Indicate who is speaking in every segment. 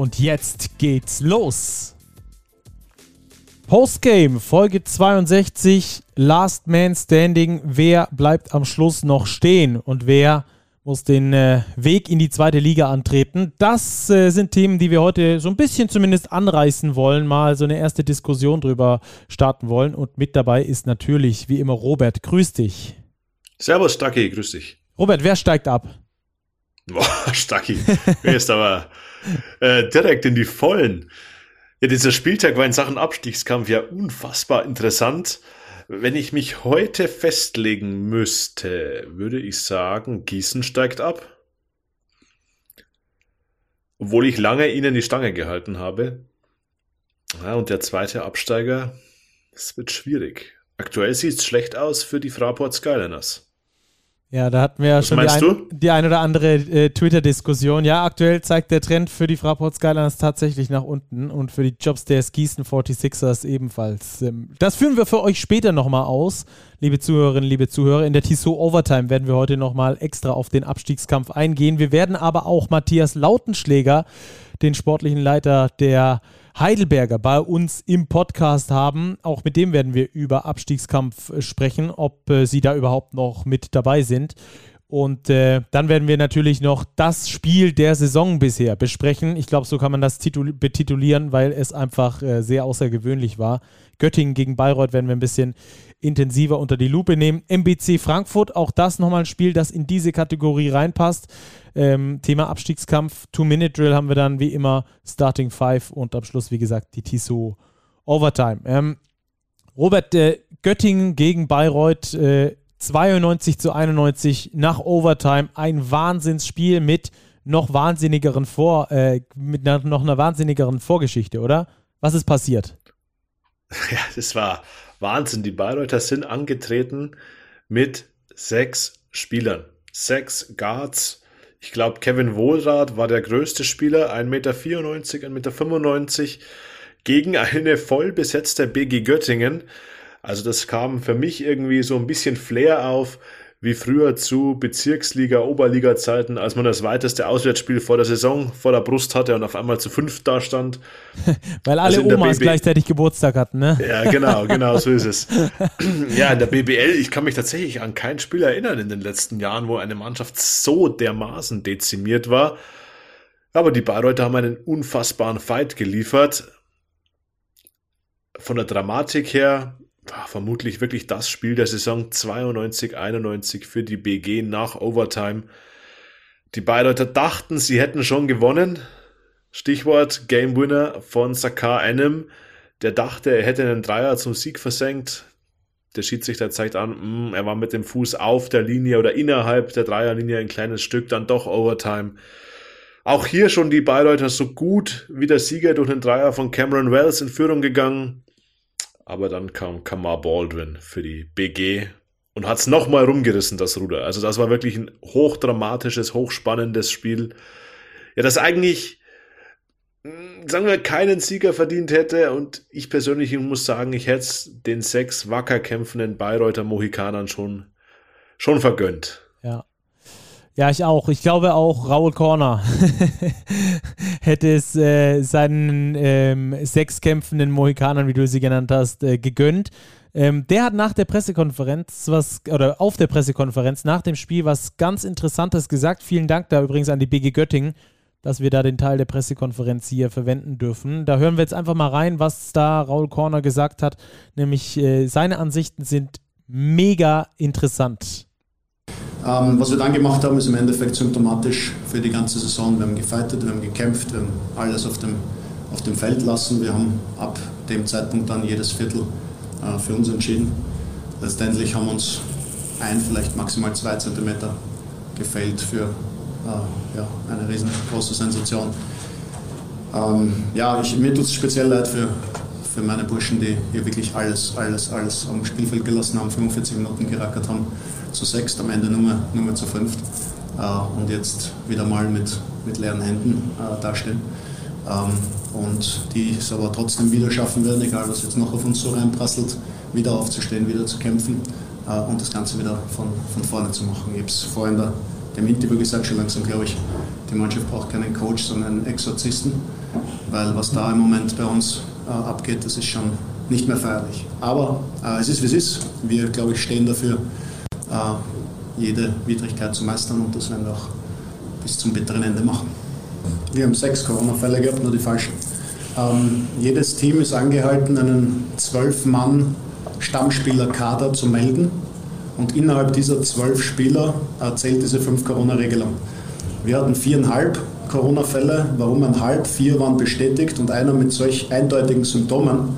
Speaker 1: Und jetzt geht's los. Postgame, Folge 62, Last Man Standing. Wer bleibt am Schluss noch stehen und wer muss den äh, Weg in die zweite Liga antreten? Das äh, sind Themen, die wir heute so ein bisschen zumindest anreißen wollen, mal so eine erste Diskussion drüber starten wollen. Und mit dabei ist natürlich, wie immer, Robert. Grüß dich.
Speaker 2: Servus, Stacki, grüß dich.
Speaker 1: Robert, wer steigt ab?
Speaker 2: Boah, Stacki, wer ist aber äh, direkt in die Vollen. Ja, dieser Spieltag war in Sachen Abstiegskampf ja unfassbar interessant. Wenn ich mich heute festlegen müsste, würde ich sagen, Gießen steigt ab. Obwohl ich lange ihnen die Stange gehalten habe. Ja, und der zweite Absteiger, es wird schwierig. Aktuell sieht es schlecht aus für die Fraport Skyliners.
Speaker 1: Ja, da hatten wir ja schon die ein, die ein, oder andere äh, Twitter-Diskussion. Ja, aktuell zeigt der Trend für die Fraport Skyliners tatsächlich nach unten und für die Jobs der Gießen 46ers ebenfalls. Ähm, das führen wir für euch später nochmal aus, liebe Zuhörerinnen, liebe Zuhörer. In der Tissot Overtime werden wir heute nochmal extra auf den Abstiegskampf eingehen. Wir werden aber auch Matthias Lautenschläger, den sportlichen Leiter der Heidelberger bei uns im Podcast haben. Auch mit dem werden wir über Abstiegskampf äh, sprechen, ob äh, sie da überhaupt noch mit dabei sind. Und äh, dann werden wir natürlich noch das Spiel der Saison bisher besprechen. Ich glaube, so kann man das betitulieren, weil es einfach äh, sehr außergewöhnlich war. Göttingen gegen Bayreuth werden wir ein bisschen intensiver unter die Lupe nehmen. MBC Frankfurt, auch das nochmal ein Spiel, das in diese Kategorie reinpasst. Ähm, Thema Abstiegskampf, Two-Minute-Drill haben wir dann wie immer Starting Five und am Schluss, wie gesagt, die Tissot Overtime. Ähm, Robert, äh, Göttingen gegen Bayreuth, äh, 92 zu 91 nach Overtime. Ein Wahnsinnsspiel mit noch wahnsinnigeren Vor, äh, mit einer, noch einer wahnsinnigeren Vorgeschichte, oder? Was ist passiert?
Speaker 2: Ja, das war Wahnsinn. Die Bayreuther sind angetreten mit sechs Spielern. Sechs Guards. Ich glaube, Kevin Wohlrath war der größte Spieler, 1,94 Meter, 1,95 Meter, gegen eine voll besetzte BG Göttingen. Also das kam für mich irgendwie so ein bisschen Flair auf, wie früher zu Bezirksliga, Oberliga-Zeiten, als man das weiteste Auswärtsspiel vor der Saison vor der Brust hatte und auf einmal zu fünf da stand.
Speaker 1: Weil alle also Omas gleichzeitig Geburtstag hatten, ne?
Speaker 2: Ja, genau, genau, so ist es. ja, in der BBL, ich kann mich tatsächlich an kein Spiel erinnern in den letzten Jahren, wo eine Mannschaft so dermaßen dezimiert war. Aber die Bayreuther haben einen unfassbaren Fight geliefert. Von der Dramatik her vermutlich wirklich das Spiel der Saison 92, 91 für die BG nach Overtime. Die Bayreuther dachten, sie hätten schon gewonnen. Stichwort Game Winner von Sakar Enem. Der dachte, er hätte einen Dreier zum Sieg versenkt. Der Schiedsrichter zeigt an, mh, mm, er war mit dem Fuß auf der Linie oder innerhalb der Dreierlinie ein kleines Stück, dann doch Overtime. Auch hier schon die Bayreuther so gut wie der Sieger durch den Dreier von Cameron Wells in Führung gegangen. Aber dann kam Kamar Baldwin für die BG und hat es nochmal rumgerissen, das Ruder. Also das war wirklich ein hochdramatisches, hochspannendes Spiel. Ja, das eigentlich, hm, sagen wir, keinen Sieger verdient hätte. Und ich persönlich muss sagen, ich hätte es den sechs wacker kämpfenden Bayreuther Mohikanern schon, schon vergönnt.
Speaker 1: Ja. Ja, ich auch. Ich glaube auch Raul Corner hätte es äh, seinen ähm, sechs kämpfenden Mohikanern, wie du sie genannt hast, äh, gegönnt. Ähm, der hat nach der Pressekonferenz was, oder auf der Pressekonferenz nach dem Spiel was ganz Interessantes gesagt. Vielen Dank da übrigens an die BG Göttingen, dass wir da den Teil der Pressekonferenz hier verwenden dürfen. Da hören wir jetzt einfach mal rein, was da Raul Corner gesagt hat. Nämlich äh, seine Ansichten sind mega interessant.
Speaker 3: Ähm, was wir dann gemacht haben, ist im Endeffekt symptomatisch für die ganze Saison. Wir haben gefightet, wir haben gekämpft, wir haben alles auf dem, auf dem Feld lassen. Wir haben ab dem Zeitpunkt dann jedes Viertel äh, für uns entschieden. Letztendlich haben uns ein, vielleicht maximal zwei Zentimeter gefällt für äh, ja, eine riesengroße Sensation. Ähm, ja, ich, mir tut es speziell leid für, für meine Burschen, die hier wirklich alles, alles, alles am Spielfeld gelassen haben, 45 Minuten gerackert haben, zu sechst, am Ende nur mehr, nur mehr zu fünft äh, und jetzt wieder mal mit, mit leeren Händen äh, dastehen. Ähm, und die es aber trotzdem wieder schaffen werden, egal was jetzt noch auf uns so reinprasselt, wieder aufzustehen, wieder zu kämpfen äh, und das Ganze wieder von, von vorne zu machen. Ich habe es vorhin da, dem Interview gesagt, schon langsam glaube ich, die Mannschaft braucht keinen Coach, sondern einen Exorzisten, weil was da im Moment bei uns äh, abgeht, das ist schon nicht mehr feierlich. Aber äh, es ist, wie es ist. Wir, glaube ich, stehen dafür, jede Widrigkeit zu meistern und das werden wir auch bis zum bitteren Ende machen. Wir haben sechs Corona-Fälle gehabt, nur die falschen. Ähm, jedes Team ist angehalten, einen zwölf Mann Stammspieler-Kader zu melden. Und innerhalb dieser zwölf Spieler äh, zählt diese fünf Corona-Regelung. Wir hatten viereinhalb Corona-Fälle. Warum ein halb? Vier waren bestätigt und einer mit solch eindeutigen Symptomen,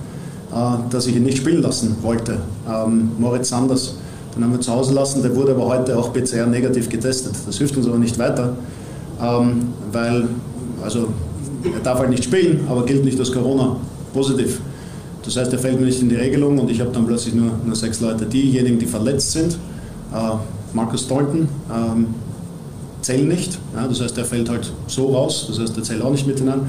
Speaker 3: äh, dass ich ihn nicht spielen lassen wollte. Ähm, Moritz Sanders, den haben wir zu Hause lassen, der wurde aber heute auch PCR negativ getestet. Das hilft uns aber nicht weiter, ähm, weil, also, er darf halt nicht spielen, aber gilt nicht als Corona positiv. Das heißt, er fällt mir nicht in die Regelung und ich habe dann plötzlich nur, nur sechs Leute. Diejenigen, die verletzt sind, äh, Markus Dalton, ähm, zählen nicht. Ja, das heißt, er fällt halt so raus, das heißt, er zählt auch nicht mit hinein.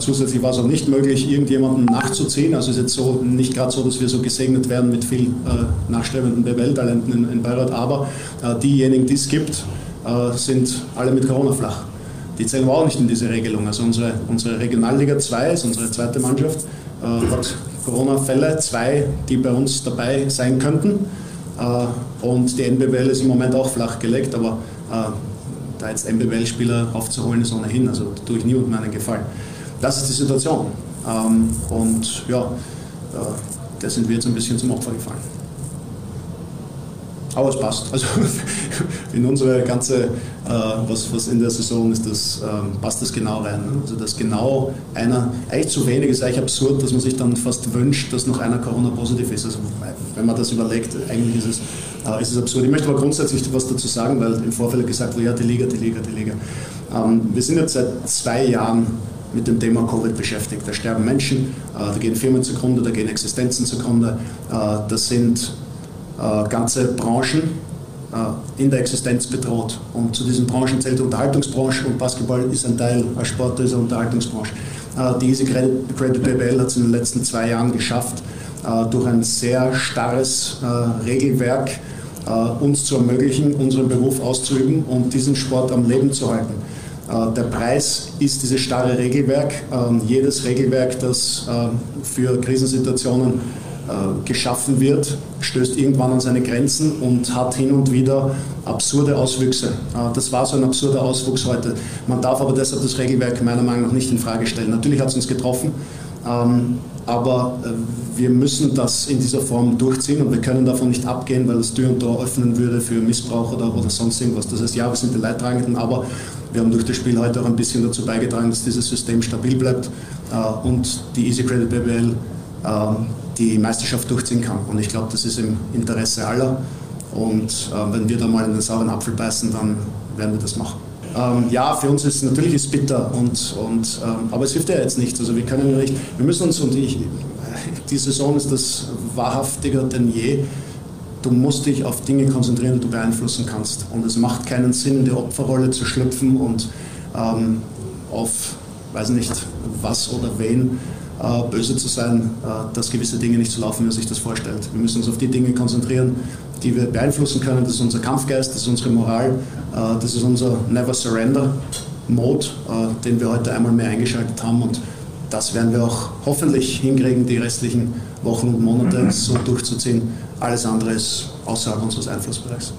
Speaker 3: Zusätzlich war es auch nicht möglich, irgendjemanden nachzuziehen. Also ist jetzt so nicht gerade so, dass wir so gesegnet werden mit viel äh, nachstrebenden BWL-Talenten in, in Bayreuth, aber äh, diejenigen, die es gibt, äh, sind alle mit Corona flach. Die zählen wir auch nicht in diese Regelung. Also unsere, unsere Regionalliga 2 ist unsere zweite Mannschaft, hat Corona-Fälle, zwei, die bei uns dabei sein könnten. Und die NBWL ist im Moment auch flach gelegt, aber da jetzt MBWL-Spieler aufzuholen, ist ohnehin, also tue ich niemandem einen Gefallen. Das ist die Situation. Ähm, und ja, äh, da sind wir jetzt ein bisschen zum Opfer gefallen. Aber es passt. Also in unsere ganze, äh, was, was in der Saison ist, das, ähm, passt das genau rein. Also dass genau einer, eigentlich zu wenig ist eigentlich absurd, dass man sich dann fast wünscht, dass noch einer Corona-positiv ist. Also wenn man das überlegt, eigentlich ist es äh, ist es absurd. Ich möchte aber grundsätzlich was dazu sagen, weil im Vorfeld gesagt wurde, ja, die Liga, die Liga, die Liga. Ähm, wir sind jetzt seit zwei Jahren mit dem Thema Covid beschäftigt. Da sterben Menschen, äh, da gehen Firmen zugrunde, da gehen Existenzen zugrunde. Äh, das sind äh, ganze Branchen in der Existenz bedroht. Und zu diesen Branchen zählt die Unterhaltungsbranche und Basketball ist ein Teil als Sport dieser Unterhaltungsbranche. Die Easy Credit, Credit BBL hat es in den letzten zwei Jahren geschafft, durch ein sehr starres Regelwerk uns zu ermöglichen, unseren Beruf auszuüben und diesen Sport am Leben zu halten. Äh, der Preis ist dieses starre Regelwerk. Ähm, jedes Regelwerk, das ähm, für Krisensituationen äh, geschaffen wird, stößt irgendwann an seine Grenzen und hat hin und wieder absurde Auswüchse. Das war so ein absurder Auswuchs heute. Man darf aber deshalb das Regelwerk meiner Meinung nach nicht in Frage stellen. Natürlich hat es uns getroffen. Ähm, aber äh, wir müssen das in dieser Form durchziehen und wir können davon nicht abgehen, weil das Tür und Tor öffnen würde für Missbrauch oder sonst irgendwas. Das heißt, ja, wir sind die Leidtragenden, aber wir haben durch das Spiel heute auch ein bisschen dazu beigetragen, dass dieses System stabil bleibt äh, und die Easy Credit BBL äh, die Meisterschaft durchziehen kann. Und ich glaube, das ist im Interesse aller. Und äh, wenn wir da mal in den sauren Apfel beißen, dann werden wir das machen. Ähm, ja, für uns ist natürlich ist bitter, und, und, ähm, aber es hilft ja jetzt nichts. Also wir können nicht, wir müssen uns, und ich, die Saison ist das wahrhaftiger denn je, du musst dich auf Dinge konzentrieren, die du beeinflussen kannst. Und es macht keinen Sinn, in die Opferrolle zu schlüpfen und ähm, auf, weiß nicht, was oder wen äh, böse zu sein, äh, dass gewisse Dinge nicht so laufen, wie man sich das vorstellt. Wir müssen uns auf die Dinge konzentrieren, die wir beeinflussen können. Das ist unser Kampfgeist, das ist unsere Moral, äh, das ist unser Never Surrender Mode, äh, den wir heute einmal mehr eingeschaltet haben und das werden wir auch hoffentlich hinkriegen, die restlichen Wochen und Monate so durchzuziehen. Alles andere ist außerhalb unseres Einflussbereichs.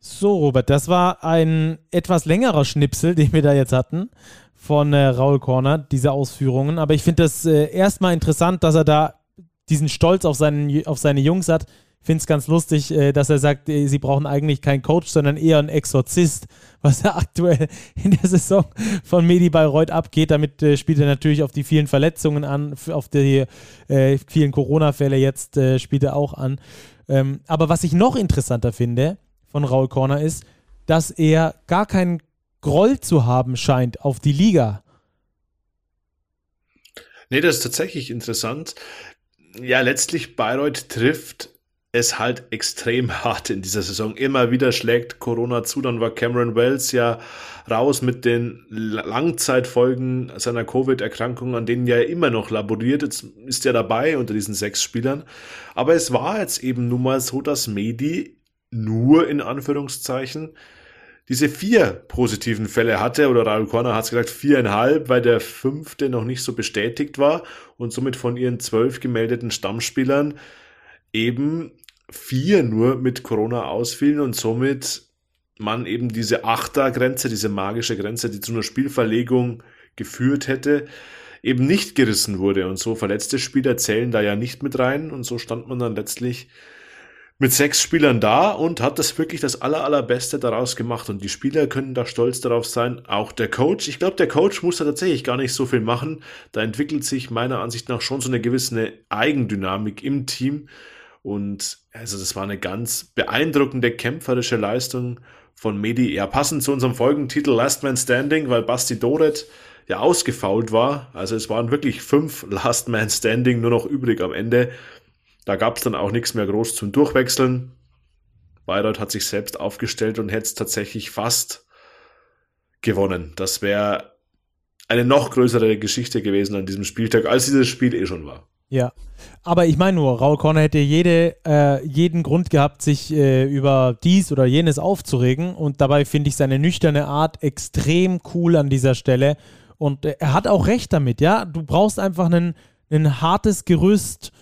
Speaker 1: So, Robert, das war ein etwas längerer Schnipsel, den wir da jetzt hatten von äh, Raul Corner, diese Ausführungen. Aber ich finde das äh, erstmal interessant, dass er da diesen Stolz auf, seinen, auf seine Jungs hat. Finde es ganz lustig, äh, dass er sagt, äh, sie brauchen eigentlich keinen Coach, sondern eher einen Exorzist, was da aktuell in der Saison von Medi Bayreuth abgeht. Damit äh, spielt er natürlich auf die vielen Verletzungen an, auf die vielen Corona-Fälle jetzt spielt er auch an. Ähm, aber was ich noch interessanter finde von Raul Corner ist, dass er gar keinen Groll zu haben scheint auf die Liga.
Speaker 2: Nee, das ist tatsächlich interessant. Ja, letztlich Bayreuth trifft es halt extrem hart in dieser Saison. Immer wieder schlägt Corona zu. Dann war Cameron Wells ja raus mit den Langzeitfolgen seiner Covid-Erkrankung, an denen er immer noch laboriert. Jetzt ist er dabei unter diesen sechs Spielern. Aber es war jetzt eben nun mal so, dass Medi nur in Anführungszeichen diese vier positiven Fälle hatte, oder Raul Corner hat es gesagt, viereinhalb, weil der fünfte noch nicht so bestätigt war und somit von ihren zwölf gemeldeten Stammspielern eben vier nur mit Corona ausfielen und somit man eben diese Achtergrenze, diese magische Grenze, die zu einer Spielverlegung geführt hätte, eben nicht gerissen wurde. Und so verletzte Spieler zählen da ja nicht mit rein. Und so stand man dann letztlich mit sechs Spielern da und hat das wirklich das aller, allerbeste daraus gemacht. Und die Spieler können da stolz darauf sein. Auch der Coach. Ich glaube, der Coach muss da tatsächlich gar nicht so viel machen. Da entwickelt sich meiner Ansicht nach schon so eine gewisse Eigendynamik im Team. Und also das war eine ganz beeindruckende kämpferische Leistung von Medi. Ja, passend zu unserem Folgentitel Last Man Standing, weil Basti Doret ja ausgefault war. Also es waren wirklich fünf Last Man Standing nur noch übrig am Ende. Da gab es dann auch nichts mehr groß zum Durchwechseln. Bayreuth hat sich selbst aufgestellt und hätte es tatsächlich fast gewonnen. Das wäre eine noch größere Geschichte gewesen an diesem Spieltag, als dieses Spiel eh schon war.
Speaker 1: Ja, aber ich meine nur, Raul Corner hätte jede, äh, jeden Grund gehabt, sich äh, über dies oder jenes aufzuregen. Und dabei finde ich seine nüchterne Art extrem cool an dieser Stelle. Und äh, er hat auch recht damit, ja, du brauchst einfach ein hartes Gerüst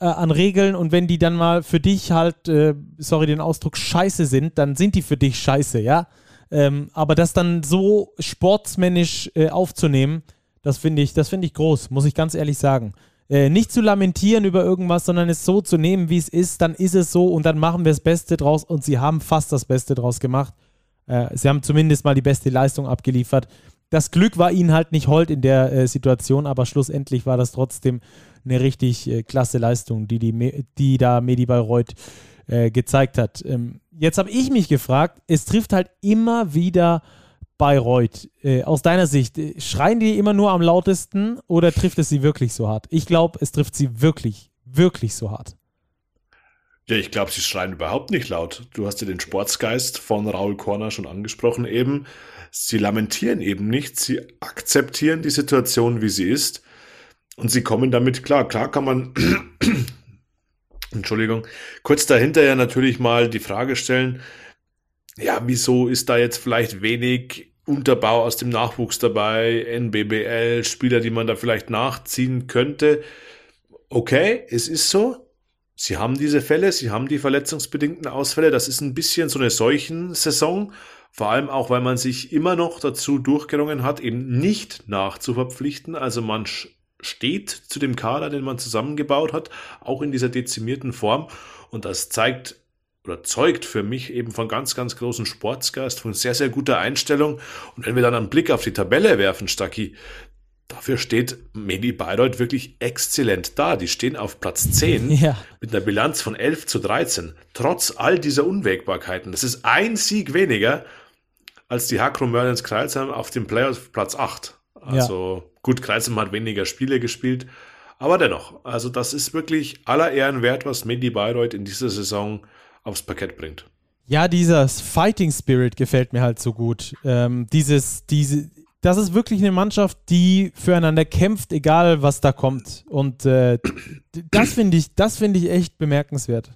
Speaker 1: äh, an Regeln. Und wenn die dann mal für dich halt, äh, sorry den Ausdruck, scheiße sind, dann sind die für dich scheiße, ja, ähm, aber das dann so sportsmännisch äh, aufzunehmen, das finde ich, das finde ich groß, muss ich ganz ehrlich sagen äh, nicht zu lamentieren über irgendwas, sondern es so zu nehmen, wie es ist, dann ist es so und dann machen wir das Beste draus und sie haben fast das Beste draus gemacht. Äh, sie haben zumindest mal die beste Leistung abgeliefert. Das Glück war ihnen halt nicht hold in der äh, Situation, aber schlussendlich war das trotzdem eine richtig äh, klasse Leistung, die, die, die da Medi Bayreuth äh, gezeigt hat. Ähm, jetzt habe ich mich gefragt, es trifft halt immer wieder Bayreuth, äh, aus deiner Sicht, äh, schreien die immer nur am lautesten oder trifft es sie wirklich so hart? Ich glaube, es trifft sie wirklich, wirklich so hart.
Speaker 2: Ja, ich glaube, sie schreien überhaupt nicht laut. Du hast ja den Sportsgeist von Raul Korner schon angesprochen eben. Sie lamentieren eben nicht, sie akzeptieren die Situation, wie sie ist und sie kommen damit klar. Klar kann man, Entschuldigung, kurz dahinter ja natürlich mal die Frage stellen, ja, wieso ist da jetzt vielleicht wenig Unterbau aus dem Nachwuchs dabei, NBBL, Spieler, die man da vielleicht nachziehen könnte? Okay, es ist so. Sie haben diese Fälle, sie haben die verletzungsbedingten Ausfälle. Das ist ein bisschen so eine Seuchensaison. Vor allem auch, weil man sich immer noch dazu durchgerungen hat, eben nicht nachzuverpflichten. Also man steht zu dem Kader, den man zusammengebaut hat, auch in dieser dezimierten Form. Und das zeigt oder zeugt für mich eben von ganz, ganz großen Sportsgeist, von sehr, sehr guter Einstellung. Und wenn wir dann einen Blick auf die Tabelle werfen, Stacki, dafür steht Medi Bayreuth wirklich exzellent da. Die stehen auf Platz 10 ja. mit einer Bilanz von 11 zu 13. Trotz all dieser Unwägbarkeiten. Das ist ein Sieg weniger als die Hakro Merlins Kreilsheim auf dem Playoff Platz 8. Also ja. gut, Kreilsheim hat weniger Spiele gespielt. Aber dennoch, also das ist wirklich aller Ehren wert, was Medi Bayreuth in dieser Saison aufs Parkett bringt.
Speaker 1: Ja, dieser Fighting Spirit gefällt mir halt so gut. Ähm, dieses, diese, das ist wirklich eine Mannschaft, die füreinander kämpft, egal was da kommt. Und äh, das finde ich, das finde ich echt bemerkenswert.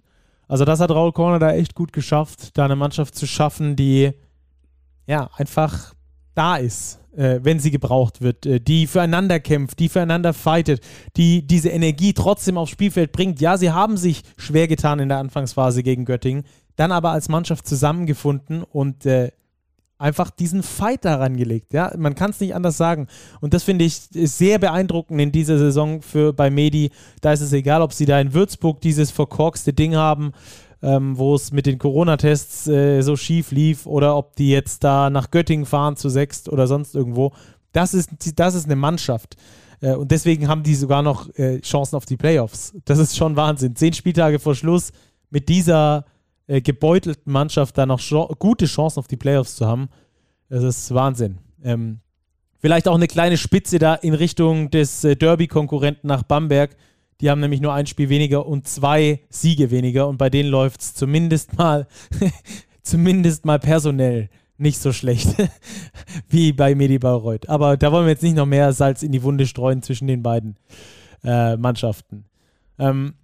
Speaker 1: Also das hat Raul Corner da echt gut geschafft, da eine Mannschaft zu schaffen, die ja einfach da ist, äh, wenn sie gebraucht wird, äh, die füreinander kämpft, die füreinander fightet, die diese Energie trotzdem aufs Spielfeld bringt. Ja, sie haben sich schwer getan in der Anfangsphase gegen Göttingen, dann aber als Mannschaft zusammengefunden und äh, einfach diesen Fight daran gelegt. Ja, man kann es nicht anders sagen. Und das finde ich sehr beeindruckend in dieser Saison für bei Medi. Da ist es egal, ob sie da in Würzburg dieses verkorkste Ding haben ähm, wo es mit den Corona-Tests äh, so schief lief oder ob die jetzt da nach Göttingen fahren zu sechst oder sonst irgendwo. Das ist, das ist eine Mannschaft. Äh, und deswegen haben die sogar noch äh, Chancen auf die Playoffs. Das ist schon Wahnsinn. Zehn Spieltage vor Schluss mit dieser äh, gebeutelten Mannschaft da noch gute Chancen auf die Playoffs zu haben. Das ist Wahnsinn. Ähm, vielleicht auch eine kleine Spitze da in Richtung des äh, Derby-Konkurrenten nach Bamberg. Die haben nämlich nur ein Spiel weniger und zwei Siege weniger und bei denen läuft es zumindest mal, zumindest mal personell nicht so schlecht wie bei Medi Bayreuth. Aber da wollen wir jetzt nicht noch mehr Salz in die Wunde streuen zwischen den beiden äh, Mannschaften. Ähm,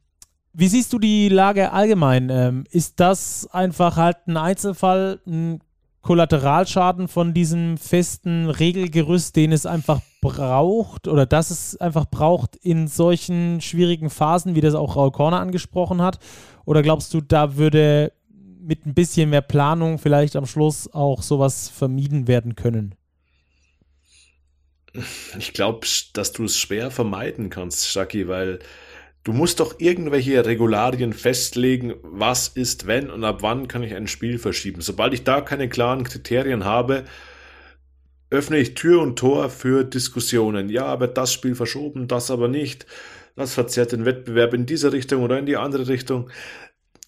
Speaker 1: wie siehst du die Lage allgemein? Ähm, ist das einfach halt ein Einzelfall, ein Kollateralschaden von diesem festen Regelgerüst, den es einfach braucht oder das es einfach braucht in solchen schwierigen Phasen, wie das auch Raul Korner angesprochen hat? Oder glaubst du, da würde mit ein bisschen mehr Planung vielleicht am Schluss auch sowas vermieden werden können?
Speaker 2: Ich glaube, dass du es schwer vermeiden kannst, Shaki, weil Du musst doch irgendwelche Regularien festlegen, was ist wenn und ab wann kann ich ein Spiel verschieben. Sobald ich da keine klaren Kriterien habe, öffne ich Tür und Tor für Diskussionen. Ja, wird das Spiel verschoben, das aber nicht. Das verzerrt den Wettbewerb in diese Richtung oder in die andere Richtung.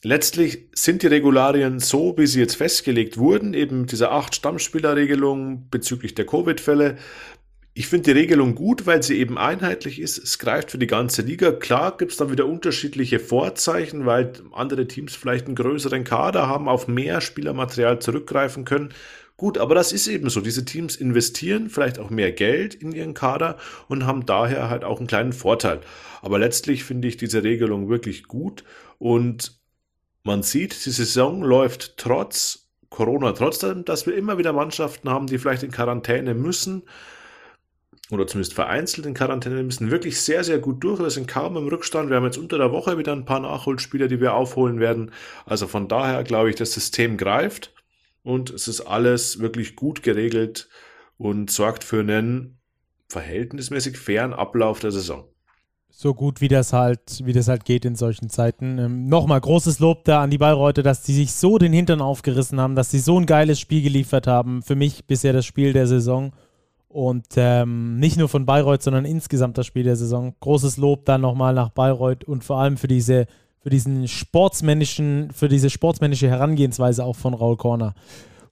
Speaker 2: Letztlich sind die Regularien so, wie sie jetzt festgelegt wurden, eben mit dieser acht Stammspielerregelung bezüglich der Covid-Fälle, ich finde die Regelung gut, weil sie eben einheitlich ist. Es greift für die ganze Liga. Klar gibt es dann wieder unterschiedliche Vorzeichen, weil andere Teams vielleicht einen größeren Kader haben, auf mehr Spielermaterial zurückgreifen können. Gut, aber das ist eben so. Diese Teams investieren vielleicht auch mehr Geld in ihren Kader und haben daher halt auch einen kleinen Vorteil. Aber letztlich finde ich diese Regelung wirklich gut und man sieht, die Saison läuft trotz Corona, trotzdem, dass wir immer wieder Mannschaften haben, die vielleicht in Quarantäne müssen oder zumindest vereinzelt in Quarantäne müssen, wirklich sehr, sehr gut durch. Wir sind kaum im Rückstand. Wir haben jetzt unter der Woche wieder ein paar Nachholspieler, die wir aufholen werden. Also von daher glaube ich, das System greift und es ist alles wirklich gut geregelt und sorgt für einen verhältnismäßig fairen Ablauf der Saison.
Speaker 1: So gut wie das halt, wie das halt geht in solchen Zeiten. Ähm, Nochmal großes Lob da an die Bayreuther, dass die sich so den Hintern aufgerissen haben, dass sie so ein geiles Spiel geliefert haben. Für mich bisher das Spiel der Saison. Und ähm, nicht nur von Bayreuth, sondern insgesamt das Spiel der Saison. Großes Lob dann nochmal nach Bayreuth und vor allem für diese, für diesen sportsmännischen, für diese sportsmännische Herangehensweise auch von Raul Korner.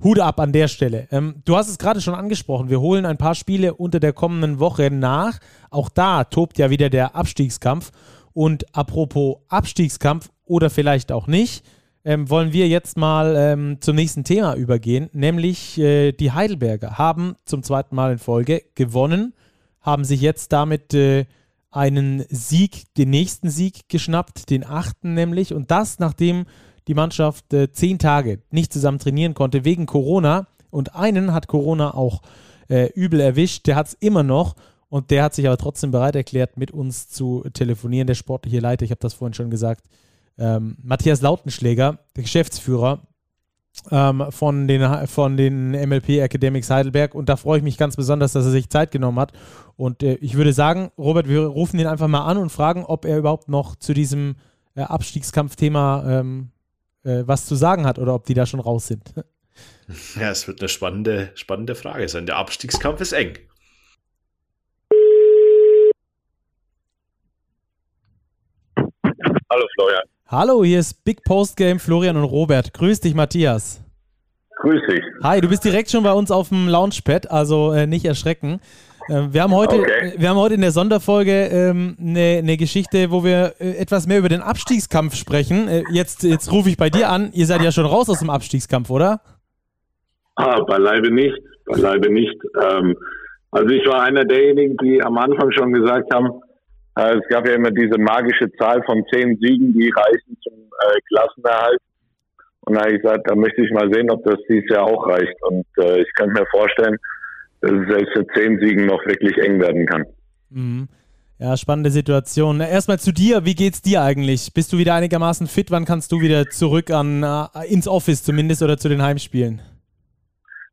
Speaker 1: Hut ab an der Stelle. Ähm, du hast es gerade schon angesprochen. Wir holen ein paar Spiele unter der kommenden Woche nach. Auch da tobt ja wieder der Abstiegskampf. Und apropos Abstiegskampf oder vielleicht auch nicht, ähm, wollen wir jetzt mal ähm, zum nächsten Thema übergehen, nämlich äh, die Heidelberger haben zum zweiten Mal in Folge gewonnen, haben sich jetzt damit äh, einen Sieg, den nächsten Sieg geschnappt, den achten nämlich, und das nachdem die Mannschaft äh, zehn Tage nicht zusammen trainieren konnte wegen Corona. Und einen hat Corona auch äh, übel erwischt, der hat es immer noch. Und der hat sich aber trotzdem bereit erklärt, mit uns zu telefonieren. Der sportliche Leiter, ich habe das vorhin schon gesagt, ähm, Matthias Lautenschläger, der Geschäftsführer ähm, von, den, von den MLP Academics Heidelberg. Und da freue ich mich ganz besonders, dass er sich Zeit genommen hat. Und äh, ich würde sagen, Robert, wir rufen ihn einfach mal an und fragen, ob er überhaupt noch zu diesem äh, Abstiegskampfthema ähm, äh, was zu sagen hat oder ob die da schon raus sind.
Speaker 2: Ja, es wird eine spannende, spannende Frage sein. Der Abstiegskampf ist eng.
Speaker 4: Hallo Florian.
Speaker 1: Hallo, hier ist Big Post Game Florian und Robert. Grüß dich, Matthias.
Speaker 4: Grüß dich.
Speaker 1: Hi, du bist direkt schon bei uns auf dem Launchpad, also äh, nicht erschrecken. Äh, wir, haben heute, okay. wir haben heute in der Sonderfolge ähm, eine, eine Geschichte, wo wir äh, etwas mehr über den Abstiegskampf sprechen. Äh, jetzt jetzt rufe ich bei dir an. Ihr seid ja schon raus aus dem Abstiegskampf, oder?
Speaker 4: Ah, beileibe nicht. Beileibe nicht. Ähm, also ich war einer derjenigen, die am Anfang schon gesagt haben, äh, es gab ja immer diese magische Zahl von zehn Siegen, die reichen zum äh, Klassenerhalt. Und da habe ich gesagt, da möchte ich mal sehen, ob das dieses Jahr auch reicht. Und äh, ich kann mir vorstellen, dass es selbst mit zehn Siegen noch wirklich eng werden kann.
Speaker 1: Mhm. Ja, spannende Situation. Erstmal zu dir, wie geht's dir eigentlich? Bist du wieder einigermaßen fit? Wann kannst du wieder zurück an äh, ins Office zumindest oder zu den Heimspielen?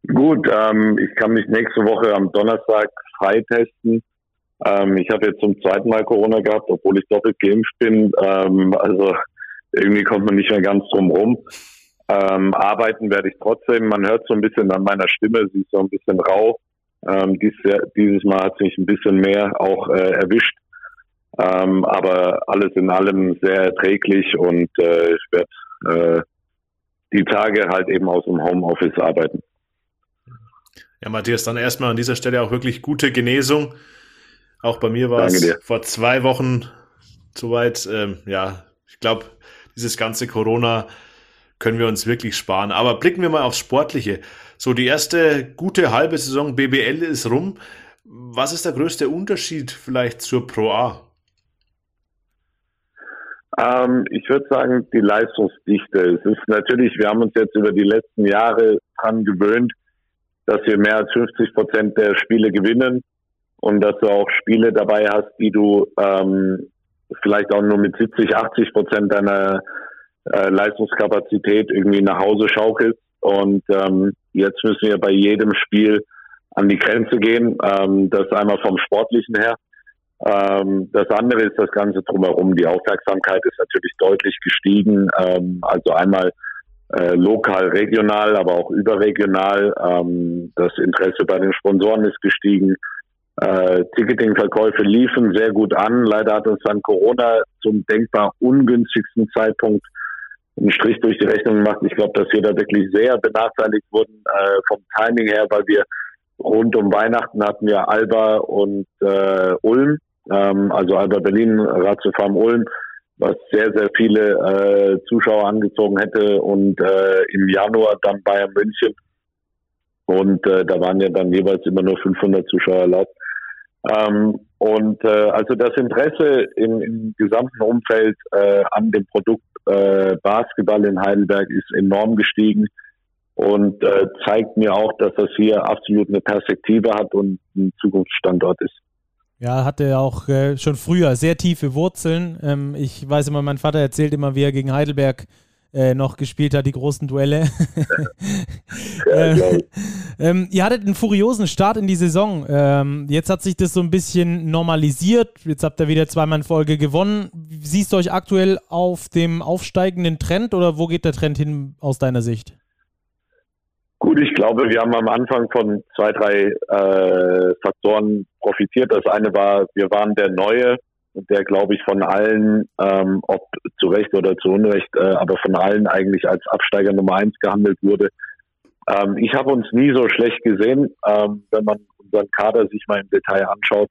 Speaker 4: Gut, ähm, ich kann mich nächste Woche am Donnerstag freitesten. Ähm, ich habe jetzt zum zweiten Mal Corona gehabt, obwohl ich doppelt geimpft bin. Ähm, also irgendwie kommt man nicht mehr ganz drum rum. Ähm, arbeiten werde ich trotzdem. Man hört so ein bisschen an meiner Stimme, sie ist so ein bisschen rau. Ähm, dies, dieses Mal hat sich ein bisschen mehr auch äh, erwischt. Ähm, aber alles in allem sehr erträglich und äh, ich werde äh, die Tage halt eben aus dem Homeoffice arbeiten.
Speaker 2: Ja, Matthias, dann erstmal an dieser Stelle auch wirklich gute Genesung. Auch bei mir war es vor zwei Wochen soweit. Ähm, ja, ich glaube, dieses ganze Corona können wir uns wirklich sparen. Aber blicken wir mal aufs Sportliche. So, die erste gute halbe Saison BBL ist rum. Was ist der größte Unterschied vielleicht zur Pro A?
Speaker 4: Ähm, ich würde sagen, die Leistungsdichte. Es ist natürlich, wir haben uns jetzt über die letzten Jahre dran gewöhnt, dass wir mehr als 50 Prozent der Spiele gewinnen und dass du auch Spiele dabei hast, die du ähm, vielleicht auch nur mit 70, 80 Prozent deiner äh, Leistungskapazität irgendwie nach Hause schaukelst. Und ähm, jetzt müssen wir bei jedem Spiel an die Grenze gehen. Ähm, das einmal vom Sportlichen her. Ähm, das andere ist das Ganze drumherum. Die Aufmerksamkeit ist natürlich deutlich gestiegen. Ähm, also einmal äh, lokal, regional, aber auch überregional. Ähm, das Interesse bei den Sponsoren ist gestiegen. Äh, Ticketingverkäufe liefen sehr gut an. Leider hat uns dann Corona zum denkbar ungünstigsten Zeitpunkt einen Strich durch die Rechnung gemacht. Ich glaube, dass wir da wirklich sehr benachteiligt wurden äh, vom Timing her, weil wir rund um Weihnachten hatten wir Alba und äh, Ulm ähm, also Alba Berlin, Ratiofarm Ulm, was sehr, sehr viele äh, Zuschauer angezogen hätte und äh, im Januar dann Bayern München. Und äh, da waren ja dann jeweils immer nur 500 Zuschauer erlaubt. Ähm, und äh, also das Interesse im, im gesamten Umfeld äh, an dem Produkt äh, Basketball in Heidelberg ist enorm gestiegen und äh, zeigt mir auch, dass das hier absolut eine Perspektive hat und ein Zukunftsstandort ist.
Speaker 1: Ja, hatte auch äh, schon früher sehr tiefe Wurzeln. Ähm, ich weiß immer, mein Vater erzählt immer, wie er gegen Heidelberg äh, noch gespielt hat, die großen Duelle. äh, ähm, ihr hattet einen furiosen Start in die Saison. Ähm, jetzt hat sich das so ein bisschen normalisiert. Jetzt habt ihr wieder zweimal in Folge gewonnen. Siehst du euch aktuell auf dem aufsteigenden Trend oder wo geht der Trend hin aus deiner Sicht?
Speaker 4: Gut, ich glaube, wir haben am Anfang von zwei, drei äh, Faktoren profitiert. Das eine war, wir waren der Neue, der, glaube ich, von allen, ähm, ob zu Recht oder zu Unrecht, äh, aber von allen eigentlich als Absteiger Nummer eins gehandelt wurde. Ähm, ich habe uns nie so schlecht gesehen. Ähm, wenn man unseren Kader sich mal im Detail anschaut,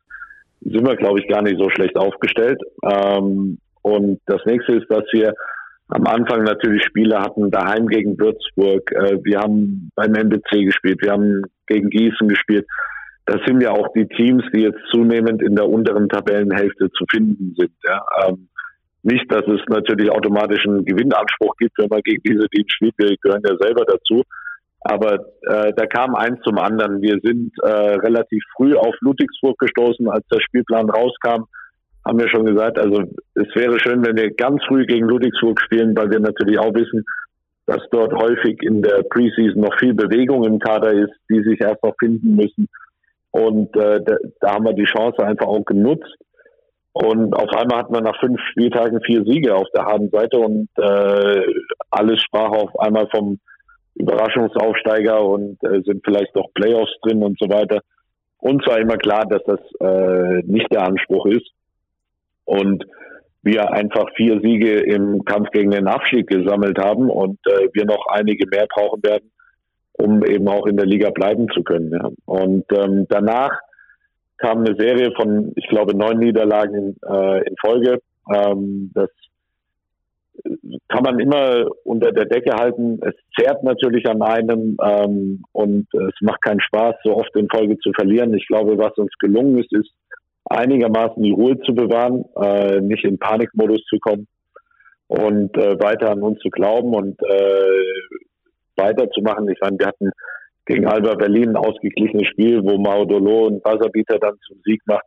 Speaker 4: sind wir, glaube ich, gar nicht so schlecht aufgestellt. Ähm, und das nächste ist, dass wir am Anfang natürlich Spiele hatten, daheim gegen Würzburg. Äh, wir haben beim NBC gespielt, wir haben gegen Gießen gespielt. Das sind ja auch die Teams, die jetzt zunehmend in der unteren Tabellenhälfte zu finden sind. Ja. Ähm, nicht, dass es natürlich automatisch einen Gewinnanspruch gibt, wenn man gegen diese Teams spielt. Wir gehören ja selber dazu. Aber äh, da kam eins zum anderen. Wir sind äh, relativ früh auf Ludwigsburg gestoßen, als der Spielplan rauskam haben wir schon gesagt, also es wäre schön, wenn wir ganz früh gegen Ludwigsburg spielen, weil wir natürlich auch wissen, dass dort häufig in der Preseason noch viel Bewegung im Kader ist, die sich erst noch finden müssen. Und äh, da, da haben wir die Chance einfach auch genutzt. Und auf einmal hat man nach fünf Spieltagen vier Siege auf der harten Seite und äh, alles sprach auf einmal vom Überraschungsaufsteiger und äh, sind vielleicht noch Playoffs drin und so weiter. Uns war immer klar, dass das äh, nicht der Anspruch ist und wir einfach vier Siege im Kampf gegen den Abstieg gesammelt haben und äh, wir noch einige mehr brauchen werden, um eben auch in der Liga bleiben zu können. Ja. Und ähm, danach kam eine Serie von, ich glaube, neun Niederlagen in, äh, in Folge. Ähm, das kann man immer unter der Decke halten. Es zehrt natürlich an einem ähm, und es macht keinen Spaß, so oft in Folge zu verlieren. Ich glaube, was uns gelungen ist, ist einigermaßen die Ruhe zu bewahren, äh, nicht in Panikmodus zu kommen und äh, weiter an uns zu glauben und äh, weiterzumachen. Ich meine, wir hatten gegen Alba Berlin ein ausgeglichenes Spiel, wo Maudolo und Buzzerbeater dann zum Sieg macht.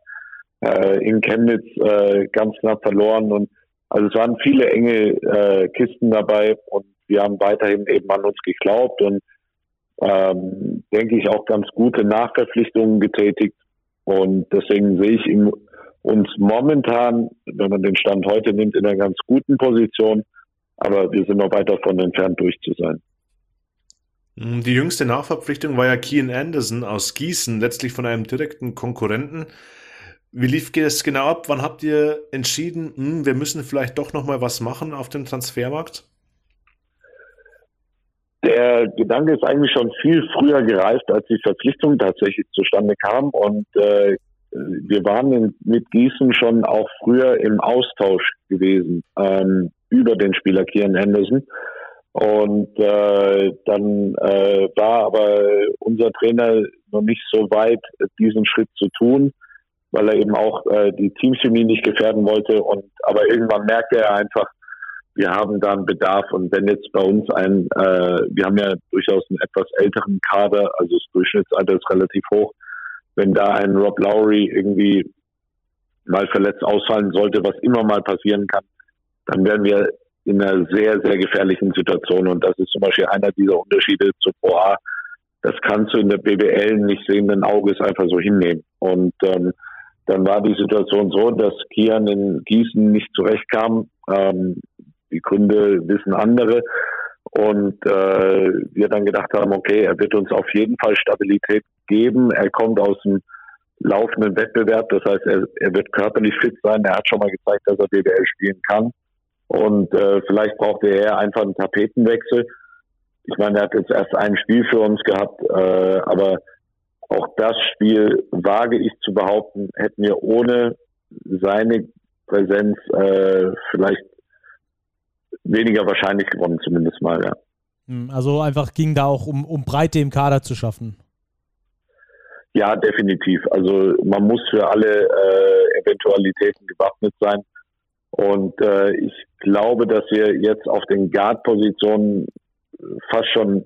Speaker 4: Äh, in Chemnitz äh, ganz knapp verloren und also es waren viele enge äh, Kisten dabei und wir haben weiterhin eben an uns geglaubt und ähm, denke ich auch ganz gute Nachverpflichtungen getätigt und deswegen sehe ich ihn, uns momentan, wenn man den Stand heute nimmt, in einer ganz guten Position. Aber wir sind noch weit davon entfernt, durch zu sein.
Speaker 2: Hm, die jüngste Nachverpflichtung war ja Kian Anderson aus Gießen, letztlich von einem direkten Konkurrenten. Wie lief es genau ab? Wann habt ihr entschieden, hm, wir müssen vielleicht doch noch mal was machen auf dem Transfermarkt?
Speaker 4: Der Gedanke ist eigentlich schon viel früher gereift, als die Verpflichtung tatsächlich zustande kam. Und äh, wir waren in, mit Gießen schon auch früher im Austausch gewesen ähm, über den Spieler Kian Anderson. Und äh, dann äh, war aber unser Trainer noch nicht so weit, diesen Schritt zu tun, weil er eben auch äh, die Teamchemie nicht gefährden wollte. Und aber irgendwann merkte er einfach, wir haben da einen Bedarf. Und wenn jetzt bei uns ein, äh, wir haben ja durchaus einen etwas älteren Kader, also das Durchschnittsalter ist relativ hoch, wenn da ein Rob Lowry irgendwie mal verletzt ausfallen sollte, was immer mal passieren kann, dann werden wir in einer sehr, sehr gefährlichen Situation. Und das ist zum Beispiel einer dieser Unterschiede zu Pro A. Das kannst du in der BBL nicht sehenden Auges einfach so hinnehmen. Und ähm, dann war die Situation so, dass Kian in Gießen nicht zurechtkam. Ähm, die Gründe wissen andere. Und äh, wir dann gedacht haben, okay, er wird uns auf jeden Fall Stabilität geben. Er kommt aus dem laufenden Wettbewerb, das heißt, er, er wird körperlich fit sein. Er hat schon mal gezeigt, dass er BBL spielen kann. Und äh, vielleicht brauchte er einfach einen Tapetenwechsel. Ich meine, er hat jetzt erst ein Spiel für uns gehabt, äh, aber auch das Spiel, wage ich zu behaupten, hätten wir ohne seine Präsenz äh, vielleicht weniger wahrscheinlich gewonnen, zumindest mal, ja.
Speaker 1: Hm, also einfach ging da auch um, um Breite im Kader zu schaffen.
Speaker 4: Ja, definitiv. Also man muss für alle äh, Eventualitäten gewappnet sein. Und äh, ich glaube, dass wir jetzt auf den Guard-Positionen fast schon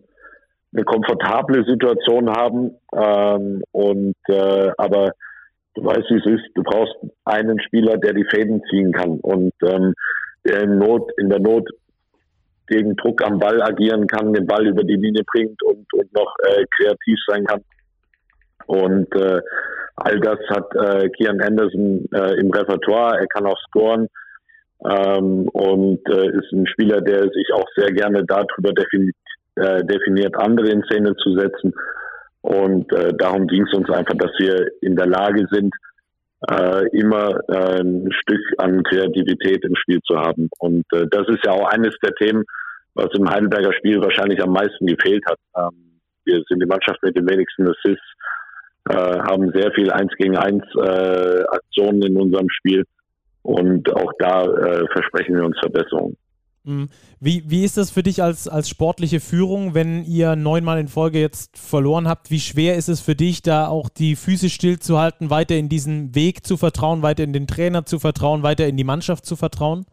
Speaker 4: eine komfortable Situation haben. Ähm, und äh, aber du weißt, wie es ist. Du brauchst einen Spieler, der die Fäden ziehen kann und ähm, der in Not, in der Not gegen Druck am Ball agieren kann, den Ball über die Linie bringt und, und noch äh, kreativ sein kann. Und äh, all das hat äh, Kian Anderson äh, im Repertoire. Er kann auch scoren ähm, und äh, ist ein Spieler, der sich auch sehr gerne darüber definiert, äh, definiert andere in Szene zu setzen. Und äh, darum ging es uns einfach, dass wir in der Lage sind, äh, immer äh, ein Stück an Kreativität im Spiel zu haben. Und äh, das ist ja auch eines der Themen, was im Heidelberger Spiel wahrscheinlich am meisten gefehlt hat. Ähm, wir sind die Mannschaft mit den wenigsten Assists, äh, haben sehr viel Eins gegen Eins äh, Aktionen in unserem Spiel und auch da äh, versprechen wir uns Verbesserungen.
Speaker 1: Mhm. Wie, wie ist das für dich als, als sportliche Führung, wenn ihr neunmal in Folge jetzt verloren habt? Wie schwer ist es für dich, da auch die Füße stillzuhalten, weiter in diesen Weg zu vertrauen, weiter in den Trainer zu vertrauen, weiter in die Mannschaft zu vertrauen?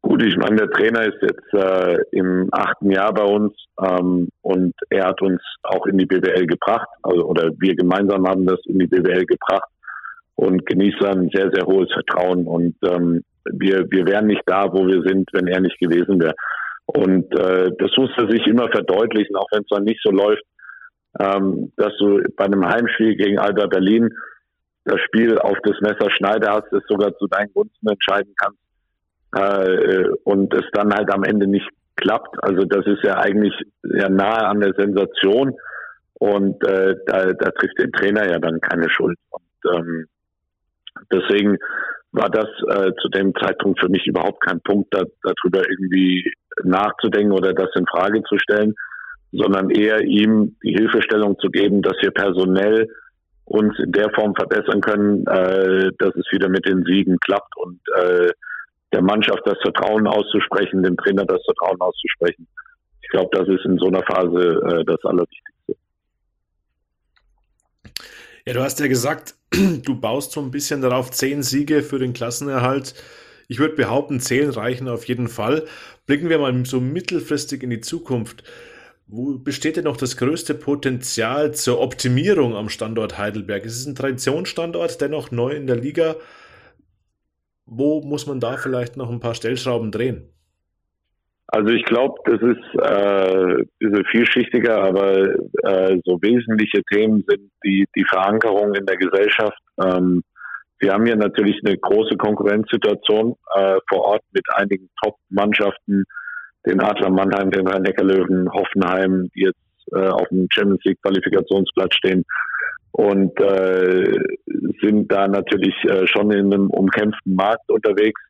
Speaker 4: Gut, ich meine, der Trainer ist jetzt äh, im achten Jahr bei uns ähm, und er hat uns auch in die BWL gebracht, also oder wir gemeinsam haben das in die BWL gebracht und genieße ein sehr, sehr hohes Vertrauen und ähm, wir, wir wären nicht da, wo wir sind, wenn er nicht gewesen wäre. Und äh, das musste sich immer verdeutlichen, auch wenn es dann nicht so läuft, ähm, dass du bei einem Heimspiel gegen Alba Berlin das Spiel auf das Messer Schneider hast, es sogar zu deinen Gunsten entscheiden kannst äh, und es dann halt am Ende nicht klappt. Also das ist ja eigentlich ja nahe an der Sensation und äh, da, da trifft den Trainer ja dann keine Schuld. Und ähm, deswegen war das äh, zu dem Zeitpunkt für mich überhaupt kein Punkt, da, darüber irgendwie nachzudenken oder das in Frage zu stellen, sondern eher ihm die Hilfestellung zu geben, dass wir personell uns in der Form verbessern können, äh, dass es wieder mit den Siegen klappt und äh, der Mannschaft das Vertrauen auszusprechen, dem Trainer das Vertrauen auszusprechen. Ich glaube, das ist in so einer Phase äh, das Allerwichtigste.
Speaker 2: Ja, du hast ja gesagt, du baust so ein bisschen darauf, zehn Siege für den Klassenerhalt. Ich würde behaupten, zehn reichen auf jeden Fall. Blicken wir mal so mittelfristig in die Zukunft. Wo besteht denn noch das größte Potenzial zur Optimierung am Standort Heidelberg? Es ist ein Traditionsstandort, dennoch neu in der Liga. Wo muss man da vielleicht noch ein paar Stellschrauben drehen?
Speaker 4: Also ich glaube, das ist äh, bisschen vielschichtiger, aber äh, so wesentliche Themen sind die, die Verankerung in der Gesellschaft. Ähm, wir haben hier natürlich eine große Konkurrenzsituation äh, vor Ort mit einigen Top-Mannschaften, den Adler Mannheim, den Rhein-Neckar-Löwen, Hoffenheim, die jetzt äh, auf dem Champions League Qualifikationsplatz stehen und äh, sind da natürlich äh, schon in einem umkämpften Markt unterwegs.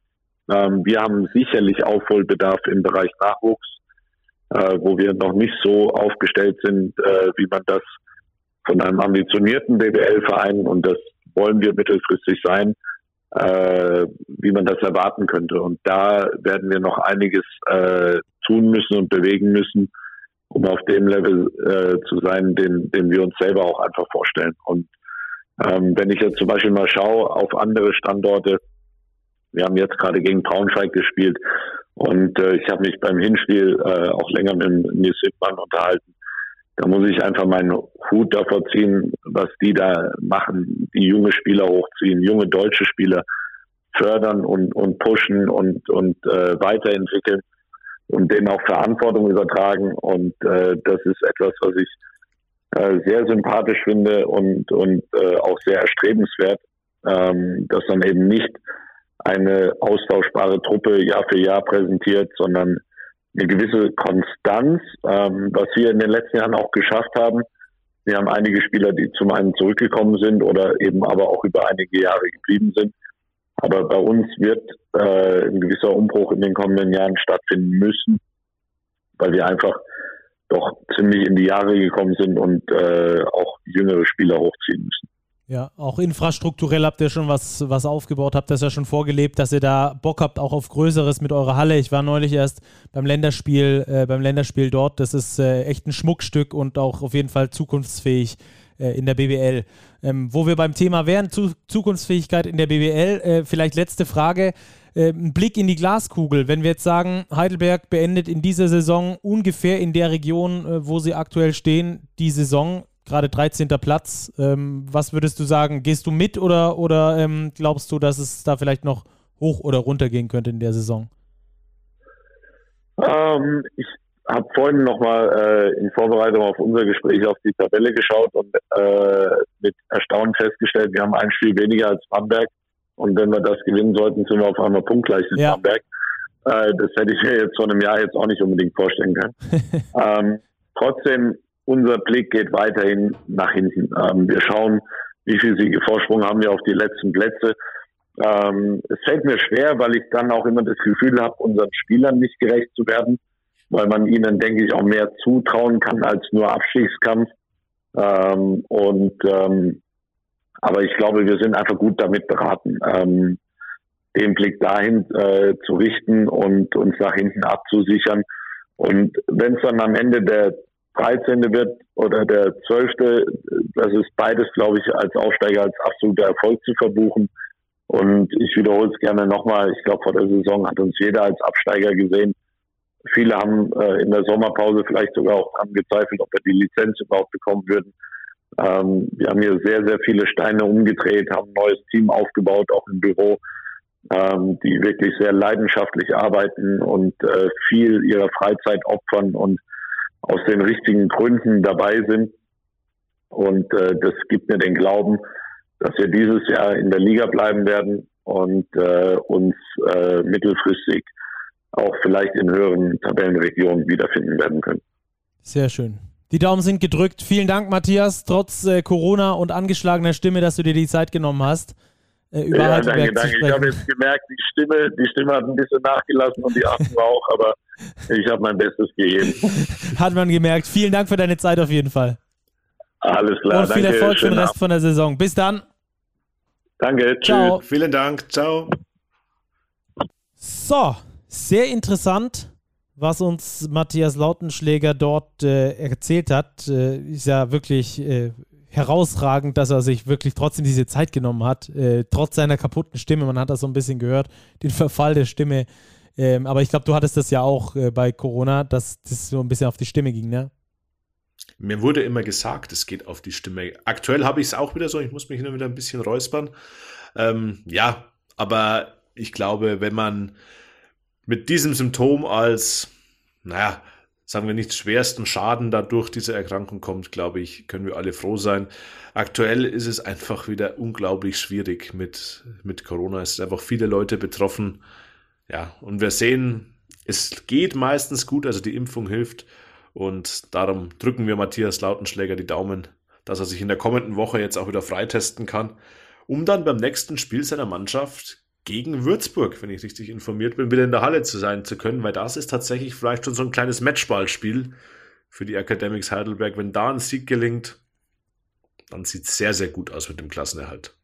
Speaker 4: Ähm, wir haben sicherlich Aufholbedarf im Bereich Nachwuchs. äh, wo wir noch nicht so aufgestellt sind, äh, wie man das von einem ambitionierten BWL-Verein, und das wollen wir mittelfristig sein, äh, wie man das erwarten könnte. Und da werden wir noch einiges äh, tun müssen und bewegen müssen, um auf dem Level äh, zu sein, den, den wir uns selber auch einfach vorstellen. Und ähm, wenn ich jetzt zum Beispiel mal schaue auf andere Standorte, wir haben jetzt gerade gegen Braunschweig gespielt und äh, ich habe mich beim Hinspiel äh, auch länger mit Nils Wittmann unterhalten. Da muss ich einfach meinen Hut davor ziehen, was die da machen, die junge Spieler hochziehen, junge deutsche Spieler fördern und, und pushen und, und äh, weiterentwickeln und denen auch Verantwortung übertragen. Und äh, das ist etwas, was ich äh, sehr sympathisch finde und, und äh, auch sehr erstrebenswert, ähm, dass dann eben nicht eine austauschbare Truppe Jahr für Jahr präsentiert, sondern eine gewisse Konstanz, ähm, was wir in den letzten Jahren auch geschafft haben. Wir haben einige Spieler, die zum einen zurückgekommen sind oder eben aber auch über einige Jahre geblieben sind. Aber bei uns wird äh, ein gewisser Umbruch in den kommenden Jahren stattfinden müssen, weil wir einfach doch ziemlich in die Jahre gekommen sind und äh, auch jüngere Spieler hochziehen müssen.
Speaker 1: Ja, auch infrastrukturell habt ihr schon was, was aufgebaut, habt das ja schon vorgelebt, dass ihr da Bock habt, auch auf Größeres mit eurer Halle. Ich war neulich erst beim Länderspiel, äh, beim Länderspiel dort. Das ist äh, echt ein Schmuckstück und auch auf jeden Fall zukunftsfähig äh, in der BBL. Ähm, wo wir beim Thema wären, zu Zukunftsfähigkeit in der BBL, äh, vielleicht letzte Frage. Äh, ein Blick in die Glaskugel. Wenn wir jetzt sagen, Heidelberg beendet in dieser Saison ungefähr in der Region, äh, wo sie aktuell stehen, die Saison, gerade 13. Platz. Ähm, was würdest du sagen? Gehst du mit oder, oder ähm, glaubst du, dass es da vielleicht noch hoch oder runter gehen könnte in der Saison?
Speaker 4: Ähm, ich habe vorhin nochmal äh, in Vorbereitung auf unser Gespräch auf die Tabelle geschaut und äh, mit Erstaunen festgestellt, wir haben ein Spiel weniger als Bamberg. Und wenn wir das gewinnen sollten, sind wir auf einmal punktgleich mit ja. Bamberg. Äh, das hätte ich mir jetzt vor einem Jahr jetzt auch nicht unbedingt vorstellen können. ähm, trotzdem unser Blick geht weiterhin nach hinten. Ähm, wir schauen, wie viel Siege Vorsprung haben wir auf die letzten Plätze. Ähm, es fällt mir schwer, weil ich dann auch immer das Gefühl habe, unseren Spielern nicht gerecht zu werden, weil man ihnen, denke ich, auch mehr zutrauen kann als nur Abstiegskampf. Ähm, und ähm, aber ich glaube, wir sind einfach gut damit beraten, ähm, den Blick dahin äh, zu richten und uns nach hinten abzusichern. Und wenn es dann am Ende der 13. wird oder der 12., das ist beides, glaube ich, als Aufsteiger als absoluter Erfolg zu verbuchen. Und ich wiederhole es gerne nochmal. Ich glaube, vor der Saison hat uns jeder als Absteiger gesehen. Viele haben äh, in der Sommerpause vielleicht sogar auch dran gezweifelt, ob wir die Lizenz überhaupt bekommen würden. Ähm, wir haben hier sehr, sehr viele Steine umgedreht, haben ein neues Team aufgebaut, auch im Büro, ähm, die wirklich sehr leidenschaftlich arbeiten und äh, viel ihrer Freizeit opfern und aus den richtigen Gründen dabei sind. Und äh, das gibt mir den Glauben, dass wir dieses Jahr in der Liga bleiben werden und äh, uns äh, mittelfristig auch vielleicht in höheren Tabellenregionen wiederfinden werden können.
Speaker 1: Sehr schön. Die Daumen sind gedrückt. Vielen Dank, Matthias, trotz äh, Corona und angeschlagener Stimme, dass du dir die Zeit genommen hast
Speaker 4: äh, über ja, danke, danke. Ich habe jetzt gemerkt, die Stimme, die Stimme hat ein bisschen nachgelassen und die Atmung auch, aber ich habe mein Bestes gegeben.
Speaker 1: Hat man gemerkt. Vielen Dank für deine Zeit auf jeden Fall.
Speaker 4: Alles klar.
Speaker 1: Und viel danke, Erfolg für den Rest Abend. von der Saison. Bis dann.
Speaker 4: Danke.
Speaker 2: Ciao. Tschüss. Vielen Dank. Ciao.
Speaker 1: So, sehr interessant, was uns Matthias Lautenschläger dort äh, erzählt hat. Äh, ist ja wirklich äh, herausragend, dass er sich wirklich trotzdem diese Zeit genommen hat, äh, trotz seiner kaputten Stimme. Man hat das so ein bisschen gehört, den Verfall der Stimme. Ähm, aber ich glaube, du hattest das ja auch äh, bei Corona, dass das so ein bisschen auf die Stimme ging, ne?
Speaker 2: Mir wurde immer gesagt, es geht auf die Stimme. Aktuell habe ich es auch wieder so, ich muss mich nur wieder ein bisschen räuspern. Ähm, ja, aber ich glaube, wenn man mit diesem Symptom als, naja, sagen wir nicht, schwersten Schaden dadurch diese Erkrankung kommt, glaube ich, können wir alle froh sein. Aktuell ist es einfach wieder unglaublich schwierig mit, mit Corona. Es sind einfach viele Leute betroffen. Ja, und wir sehen, es geht meistens gut, also die Impfung hilft. Und darum drücken wir Matthias Lautenschläger die Daumen, dass er sich in der kommenden Woche jetzt auch wieder freitesten kann, um dann beim nächsten Spiel seiner Mannschaft gegen Würzburg, wenn ich richtig informiert bin, wieder in der Halle zu sein zu können, weil das ist tatsächlich vielleicht schon so ein kleines Matchballspiel für die Academics Heidelberg. Wenn da ein Sieg gelingt, dann sieht es sehr, sehr gut aus mit dem Klassenerhalt.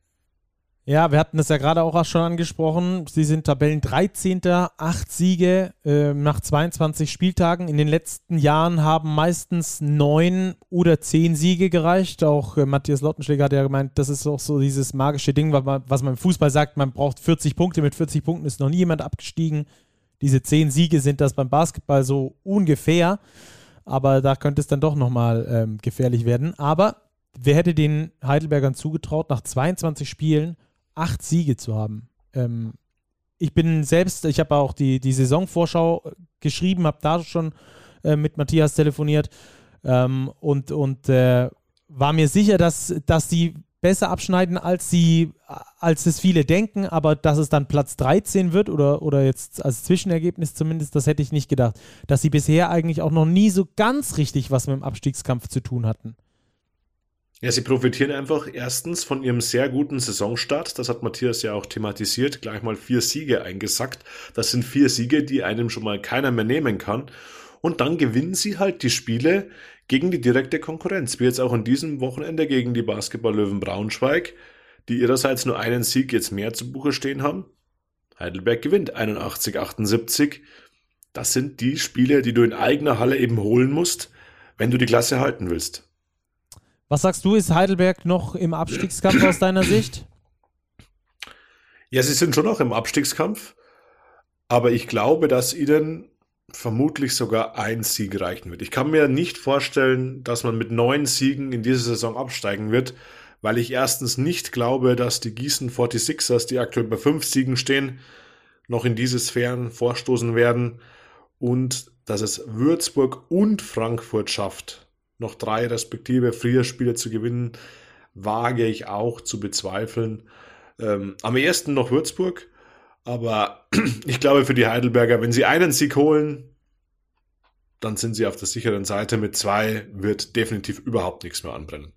Speaker 1: Ja, wir hatten es ja gerade auch schon angesprochen. Sie sind Tabellen 13. Acht Siege äh, nach 22 Spieltagen. In den letzten Jahren haben meistens neun oder zehn Siege gereicht. Auch äh, Matthias Lottenschläger hat ja gemeint, das ist auch so dieses magische Ding, was man, was man im Fußball sagt, man braucht 40 Punkte. Mit 40 Punkten ist noch nie jemand abgestiegen. Diese zehn Siege sind das beim Basketball so ungefähr. Aber da könnte es dann doch nochmal ähm, gefährlich werden. Aber wer hätte den Heidelbergern zugetraut, nach 22 Spielen acht Siege zu haben. Ähm, ich bin selbst, ich habe auch die, die Saisonvorschau geschrieben, habe da schon äh, mit Matthias telefoniert ähm, und, und äh, war mir sicher, dass, dass sie besser abschneiden, als sie, als es viele denken, aber dass es dann Platz 13 wird oder, oder jetzt als Zwischenergebnis zumindest, das hätte ich nicht gedacht. Dass sie bisher eigentlich auch noch nie so ganz richtig was mit dem Abstiegskampf zu tun hatten.
Speaker 2: Ja, sie profitieren einfach erstens von ihrem sehr guten Saisonstart. Das hat Matthias ja auch thematisiert. Gleich mal vier Siege eingesackt. Das sind vier Siege, die einem schon mal keiner mehr nehmen kann. Und dann gewinnen sie halt die Spiele gegen die direkte Konkurrenz. Wie jetzt auch an diesem Wochenende gegen die Basketball-Löwen Braunschweig, die ihrerseits nur einen Sieg jetzt mehr zu Buche stehen haben. Heidelberg gewinnt 81-78. Das sind die Spiele, die du in eigener Halle eben holen musst, wenn du die Klasse halten willst.
Speaker 1: Was sagst du, ist Heidelberg noch im Abstiegskampf aus deiner Sicht?
Speaker 2: Ja, sie sind schon noch im Abstiegskampf, aber ich glaube, dass ihnen vermutlich sogar ein Sieg reichen wird. Ich kann mir nicht vorstellen, dass man mit neun Siegen in dieser Saison absteigen wird, weil ich erstens nicht glaube, dass die Gießen 46ers, die aktuell bei fünf Siegen stehen, noch in diese Sphären vorstoßen werden und dass es Würzburg und Frankfurt schafft, noch drei respektive Frühjahrspiele zu gewinnen, wage ich auch zu bezweifeln. Ähm, am ersten noch Würzburg, aber ich glaube für die Heidelberger, wenn sie einen Sieg holen, dann sind sie auf der sicheren Seite. Mit zwei wird definitiv überhaupt nichts mehr anbrennen.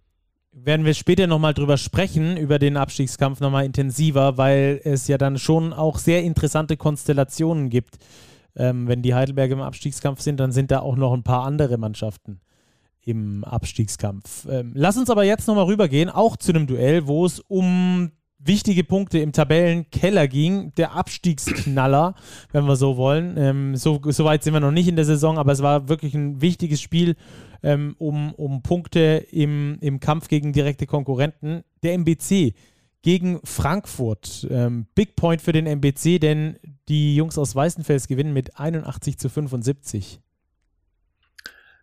Speaker 1: Werden wir später nochmal drüber sprechen, über den Abstiegskampf nochmal intensiver, weil es ja dann schon auch sehr interessante Konstellationen gibt. Ähm, wenn die Heidelberger im Abstiegskampf sind, dann sind da auch noch ein paar andere Mannschaften im Abstiegskampf. Ähm, lass uns aber jetzt nochmal rübergehen, auch zu einem Duell, wo es um wichtige Punkte im Tabellenkeller ging. Der Abstiegsknaller, wenn wir so wollen. Ähm, so, so, weit sind wir noch nicht in der Saison, aber es war wirklich ein wichtiges Spiel ähm, um, um Punkte im, im Kampf gegen direkte Konkurrenten. Der MBC gegen Frankfurt. Ähm, Big Point für den MBC, denn die Jungs aus Weißenfels gewinnen mit 81 zu 75.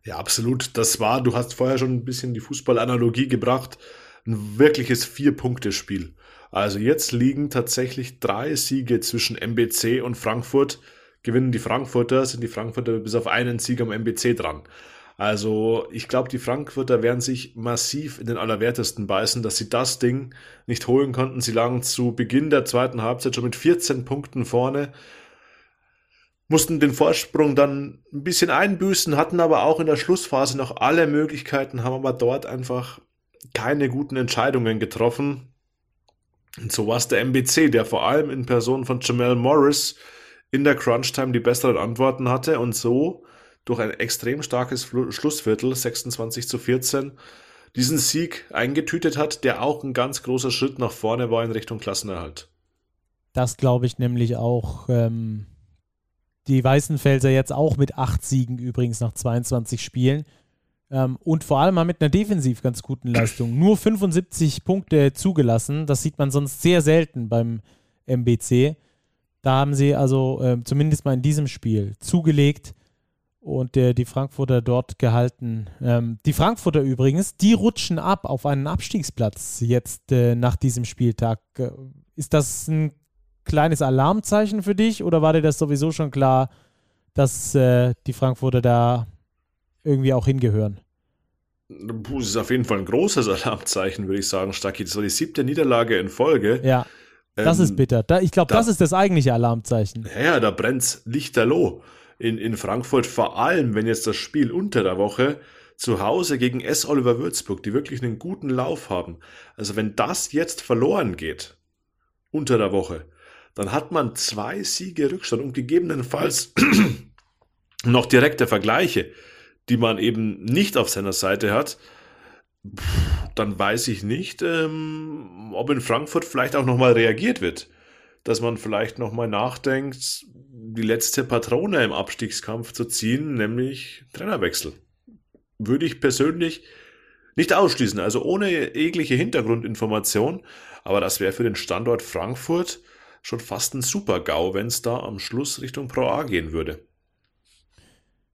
Speaker 2: Ja, absolut. Das war, du hast vorher schon ein bisschen die Fußballanalogie gebracht, ein wirkliches Vier-Punkte-Spiel. Also jetzt liegen tatsächlich drei Siege zwischen MBC und Frankfurt. Gewinnen die Frankfurter, sind die Frankfurter bis auf einen Sieg am MBC dran. Also ich glaube, die Frankfurter werden sich massiv in den Allerwertesten beißen, dass sie das Ding nicht holen konnten. Sie lagen zu Beginn der zweiten Halbzeit schon mit 14 Punkten vorne mussten den Vorsprung dann ein bisschen einbüßen, hatten aber auch in der Schlussphase noch alle Möglichkeiten, haben aber dort einfach keine guten Entscheidungen getroffen. Und so war es der MBC, der vor allem in Person von Jamal Morris in der Crunch-Time die besseren Antworten hatte und so durch ein extrem starkes Schlussviertel, 26 zu 14, diesen Sieg eingetütet hat, der auch ein ganz großer Schritt nach vorne war in Richtung Klassenerhalt.
Speaker 1: Das glaube ich nämlich auch. Ähm, die Weißenfelser jetzt auch mit acht Siegen übrigens nach 22 Spielen. Ähm, und vor allem mal mit einer defensiv ganz guten Leistung. Nur 75 Punkte zugelassen. Das sieht man sonst sehr selten beim MBC. Da haben sie also äh, zumindest mal in diesem Spiel zugelegt und äh, die Frankfurter dort gehalten. Ähm, die Frankfurter übrigens, die rutschen ab auf einen Abstiegsplatz jetzt äh, nach diesem Spieltag. Äh, ist das ein kleines Alarmzeichen für dich oder war dir das sowieso schon klar, dass äh, die Frankfurter da irgendwie auch hingehören?
Speaker 2: Das ist auf jeden Fall ein großes Alarmzeichen, würde ich sagen, Stacki. Das war die siebte Niederlage in Folge.
Speaker 1: Ja. Das ähm, ist bitter. Da, ich glaube, da, das ist das eigentliche Alarmzeichen.
Speaker 2: Ja, da brennt lichterloh in, in Frankfurt, vor allem wenn jetzt das Spiel unter der Woche zu Hause gegen S. Oliver Würzburg, die wirklich einen guten Lauf haben. Also wenn das jetzt verloren geht, unter der Woche, dann hat man zwei Siege Rückstand und gegebenenfalls noch direkte Vergleiche, die man eben nicht auf seiner Seite hat. Dann weiß ich nicht, ähm, ob in Frankfurt vielleicht auch nochmal reagiert wird. Dass man vielleicht nochmal nachdenkt, die letzte Patrone im Abstiegskampf zu ziehen, nämlich Trainerwechsel. Würde ich persönlich nicht ausschließen, also ohne jegliche Hintergrundinformation, aber das wäre für den Standort Frankfurt schon fast ein Super-GAU, wenn es da am Schluss Richtung Pro A gehen würde.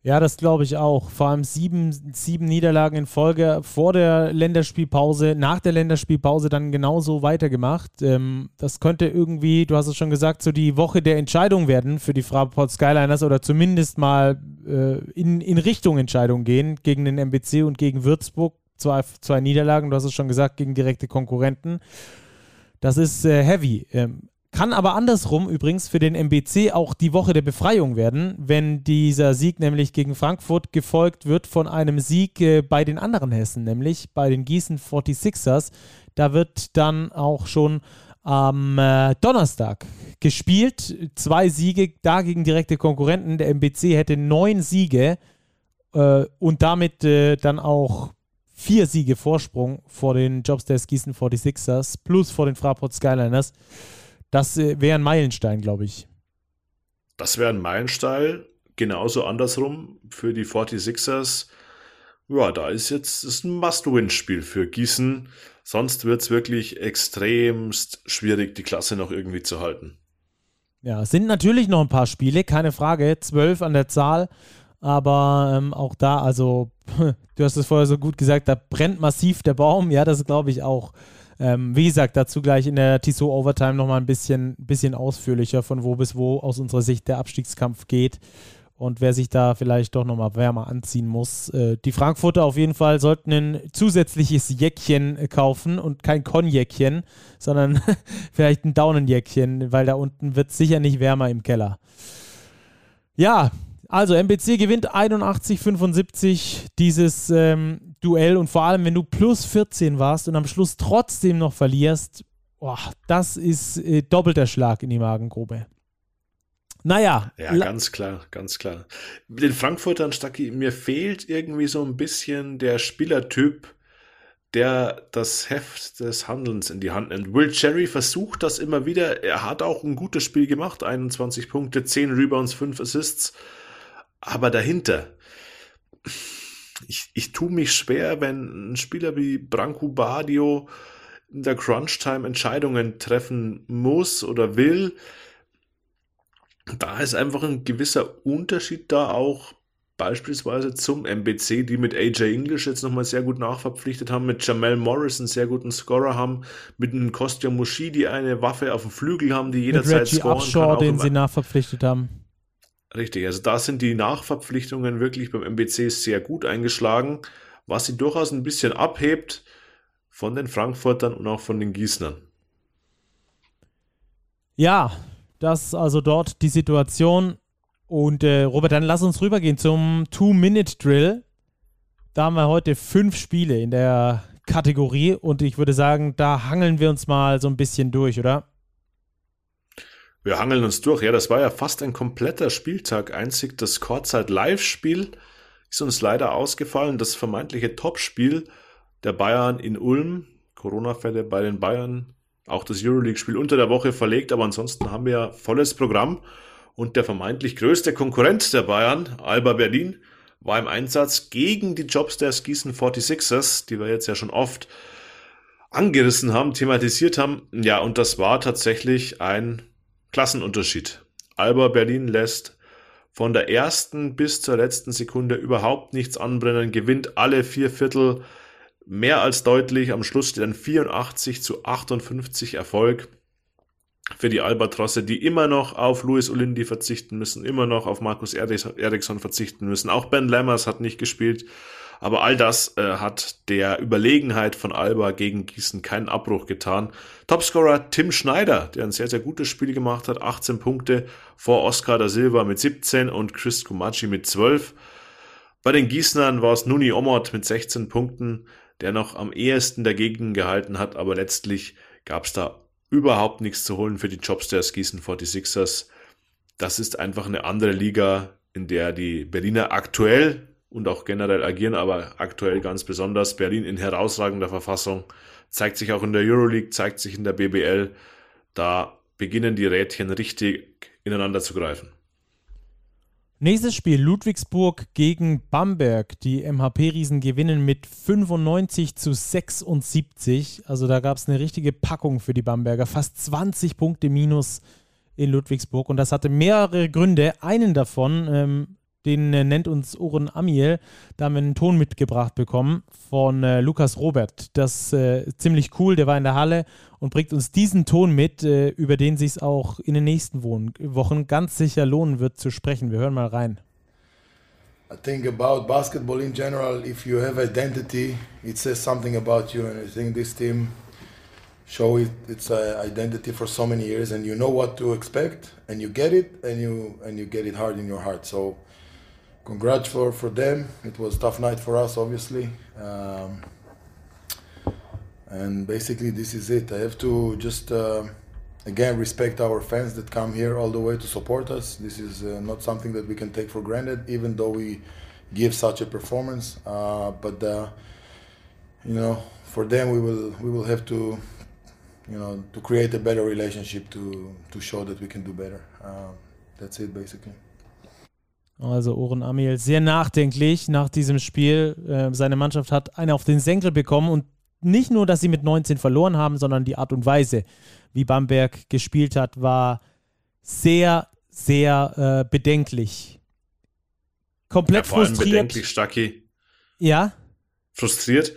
Speaker 1: Ja, das glaube ich auch. Vor allem sieben, sieben Niederlagen in Folge vor der Länderspielpause, nach der Länderspielpause dann genauso weitergemacht. Ähm, das könnte irgendwie, du hast es schon gesagt, so die Woche der Entscheidung werden für die Fraport Skyliners oder zumindest mal äh, in, in Richtung Entscheidung gehen gegen den MBC und gegen Würzburg. Zwei, zwei Niederlagen, du hast es schon gesagt, gegen direkte Konkurrenten. Das ist äh, heavy. Ähm, kann aber andersrum übrigens für den MBC auch die Woche der Befreiung werden, wenn dieser Sieg nämlich gegen Frankfurt gefolgt wird von einem Sieg äh, bei den anderen Hessen, nämlich bei den Gießen 46ers. Da wird dann auch schon am äh, Donnerstag gespielt. Zwei Siege da gegen direkte Konkurrenten. Der MBC hätte neun Siege äh, und damit äh, dann auch vier Siege Vorsprung vor den Jobsters Gießen 46ers plus vor den Fraport Skyliners. Das äh, wäre ein Meilenstein, glaube ich.
Speaker 2: Das wäre ein Meilenstein. Genauso andersrum für die 46ers. Ja, da ist jetzt ist ein Must-Win-Spiel für Gießen. Sonst wird es wirklich extremst schwierig, die Klasse noch irgendwie zu halten.
Speaker 1: Ja, es sind natürlich noch ein paar Spiele, keine Frage. Zwölf an der Zahl. Aber ähm, auch da, also, du hast es vorher so gut gesagt, da brennt massiv der Baum. Ja, das glaube ich auch. Ähm, wie gesagt, dazu gleich in der Tissot Overtime nochmal ein bisschen, bisschen ausführlicher, von wo bis wo aus unserer Sicht der Abstiegskampf geht und wer sich da vielleicht doch nochmal wärmer anziehen muss. Äh, die Frankfurter auf jeden Fall sollten ein zusätzliches Jäckchen kaufen und kein Konjäckchen, sondern vielleicht ein Daunenjäckchen, weil da unten wird es sicher nicht wärmer im Keller. Ja, also MBC gewinnt 81-75 dieses ähm, Duell und vor allem, wenn du plus 14 warst und am Schluss trotzdem noch verlierst, boah, das ist äh, doppelter Schlag in die Magengrube. Naja.
Speaker 2: Ja, ganz klar, ganz klar. Mit den Frankfurtern, Stacki, mir fehlt irgendwie so ein bisschen der Spielertyp, der das Heft des Handelns in die Hand nimmt. Will Cherry versucht das immer wieder. Er hat auch ein gutes Spiel gemacht. 21 Punkte, 10 Rebounds, 5 Assists. Aber dahinter, ich, ich tue mich schwer, wenn ein Spieler wie Branko Badio in der Crunch-Time Entscheidungen treffen muss oder will. Da ist einfach ein gewisser Unterschied da auch beispielsweise zum MBC, die mit AJ English jetzt nochmal sehr gut nachverpflichtet haben, mit Jamel Morris einen sehr guten Scorer haben, mit einem Kostja Mushi, eine Waffe auf dem Flügel haben, die jederzeit mit
Speaker 1: Reggie scoren Upshaw, kann. den sie nachverpflichtet haben.
Speaker 2: Richtig, also da sind die Nachverpflichtungen wirklich beim MBC sehr gut eingeschlagen, was sie durchaus ein bisschen abhebt von den Frankfurtern und auch von den Gießnern.
Speaker 1: Ja, das also dort die Situation. Und äh, Robert, dann lass uns rübergehen zum Two-Minute-Drill. Da haben wir heute fünf Spiele in der Kategorie und ich würde sagen, da hangeln wir uns mal so ein bisschen durch, oder?
Speaker 2: Wir hangeln uns durch. Ja, das war ja fast ein kompletter Spieltag. Einzig das Kurzzeit-Live-Spiel ist uns leider ausgefallen. Das vermeintliche Topspiel der Bayern in Ulm. Corona-Fälle bei den Bayern. Auch das Euroleague-Spiel unter der Woche verlegt. Aber ansonsten haben wir ja volles Programm. Und der vermeintlich größte Konkurrent der Bayern, Alba Berlin, war im Einsatz gegen die Jobsters Gießen 46ers, die wir jetzt ja schon oft angerissen haben, thematisiert haben. Ja, und das war tatsächlich ein Klassenunterschied. Alba Berlin lässt von der ersten bis zur letzten Sekunde überhaupt nichts anbrennen, gewinnt alle vier Viertel mehr als deutlich. Am Schluss steht ein 84 zu 58 Erfolg für die Albatrosse, die immer noch auf Luis Olindi verzichten müssen, immer noch auf Markus Eriksson verzichten müssen. Auch Ben Lammers hat nicht gespielt. Aber all das äh, hat der Überlegenheit von Alba gegen Gießen keinen Abbruch getan. Topscorer Tim Schneider, der ein sehr, sehr gutes Spiel gemacht hat, 18 Punkte vor Oscar da Silva mit 17 und Chris Kumachi mit 12. Bei den Gießnern war es Nuni Omot mit 16 Punkten, der noch am ehesten dagegen gehalten hat, aber letztlich gab es da überhaupt nichts zu holen für die Jobstairs Gießen 46ers. Das ist einfach eine andere Liga, in der die Berliner aktuell und auch generell agieren, aber aktuell ganz besonders. Berlin in herausragender Verfassung, zeigt sich auch in der Euroleague, zeigt sich in der BBL. Da beginnen die Rädchen richtig ineinander zu greifen.
Speaker 1: Nächstes Spiel Ludwigsburg gegen Bamberg. Die MHP-Riesen gewinnen mit 95 zu 76. Also da gab es eine richtige Packung für die Bamberger. Fast 20 Punkte minus in Ludwigsburg. Und das hatte mehrere Gründe. Einen davon ähm, den äh, nennt uns Oren Amiel. Da haben wir einen Ton mitgebracht bekommen von äh, Lukas Robert. Das ist äh, ziemlich cool, der war in der Halle und bringt uns diesen Ton mit, äh, über den sich es auch in den nächsten Wochen ganz sicher lohnen wird zu sprechen. Wir hören mal rein.
Speaker 5: I think about basketball in general, if you have identity, it says something about you. And I think this team show it, its uh, identity for so many years, and you know what to expect, and you get it, and you and you get it hard in your heart. So congrats for, for them. It was tough night for us, obviously. Um, and basically, this is it. I have to just, uh, again, respect our fans that come here all the way to support us. This is uh, not something that we can take for granted, even though we give such a performance. Uh, but, uh, you know, for them, we will, we will have to, you know, to create a better relationship to, to show that we can do better. Uh, that's it, basically.
Speaker 1: Also Oren Amiel sehr nachdenklich nach diesem Spiel. Äh, seine Mannschaft hat eine auf den Senkel bekommen und nicht nur, dass sie mit 19 verloren haben, sondern die Art und Weise, wie Bamberg gespielt hat, war sehr, sehr äh, bedenklich. Komplett ja, vor frustriert. Allem
Speaker 2: bedenklich, Stacki.
Speaker 1: Ja.
Speaker 2: Frustriert.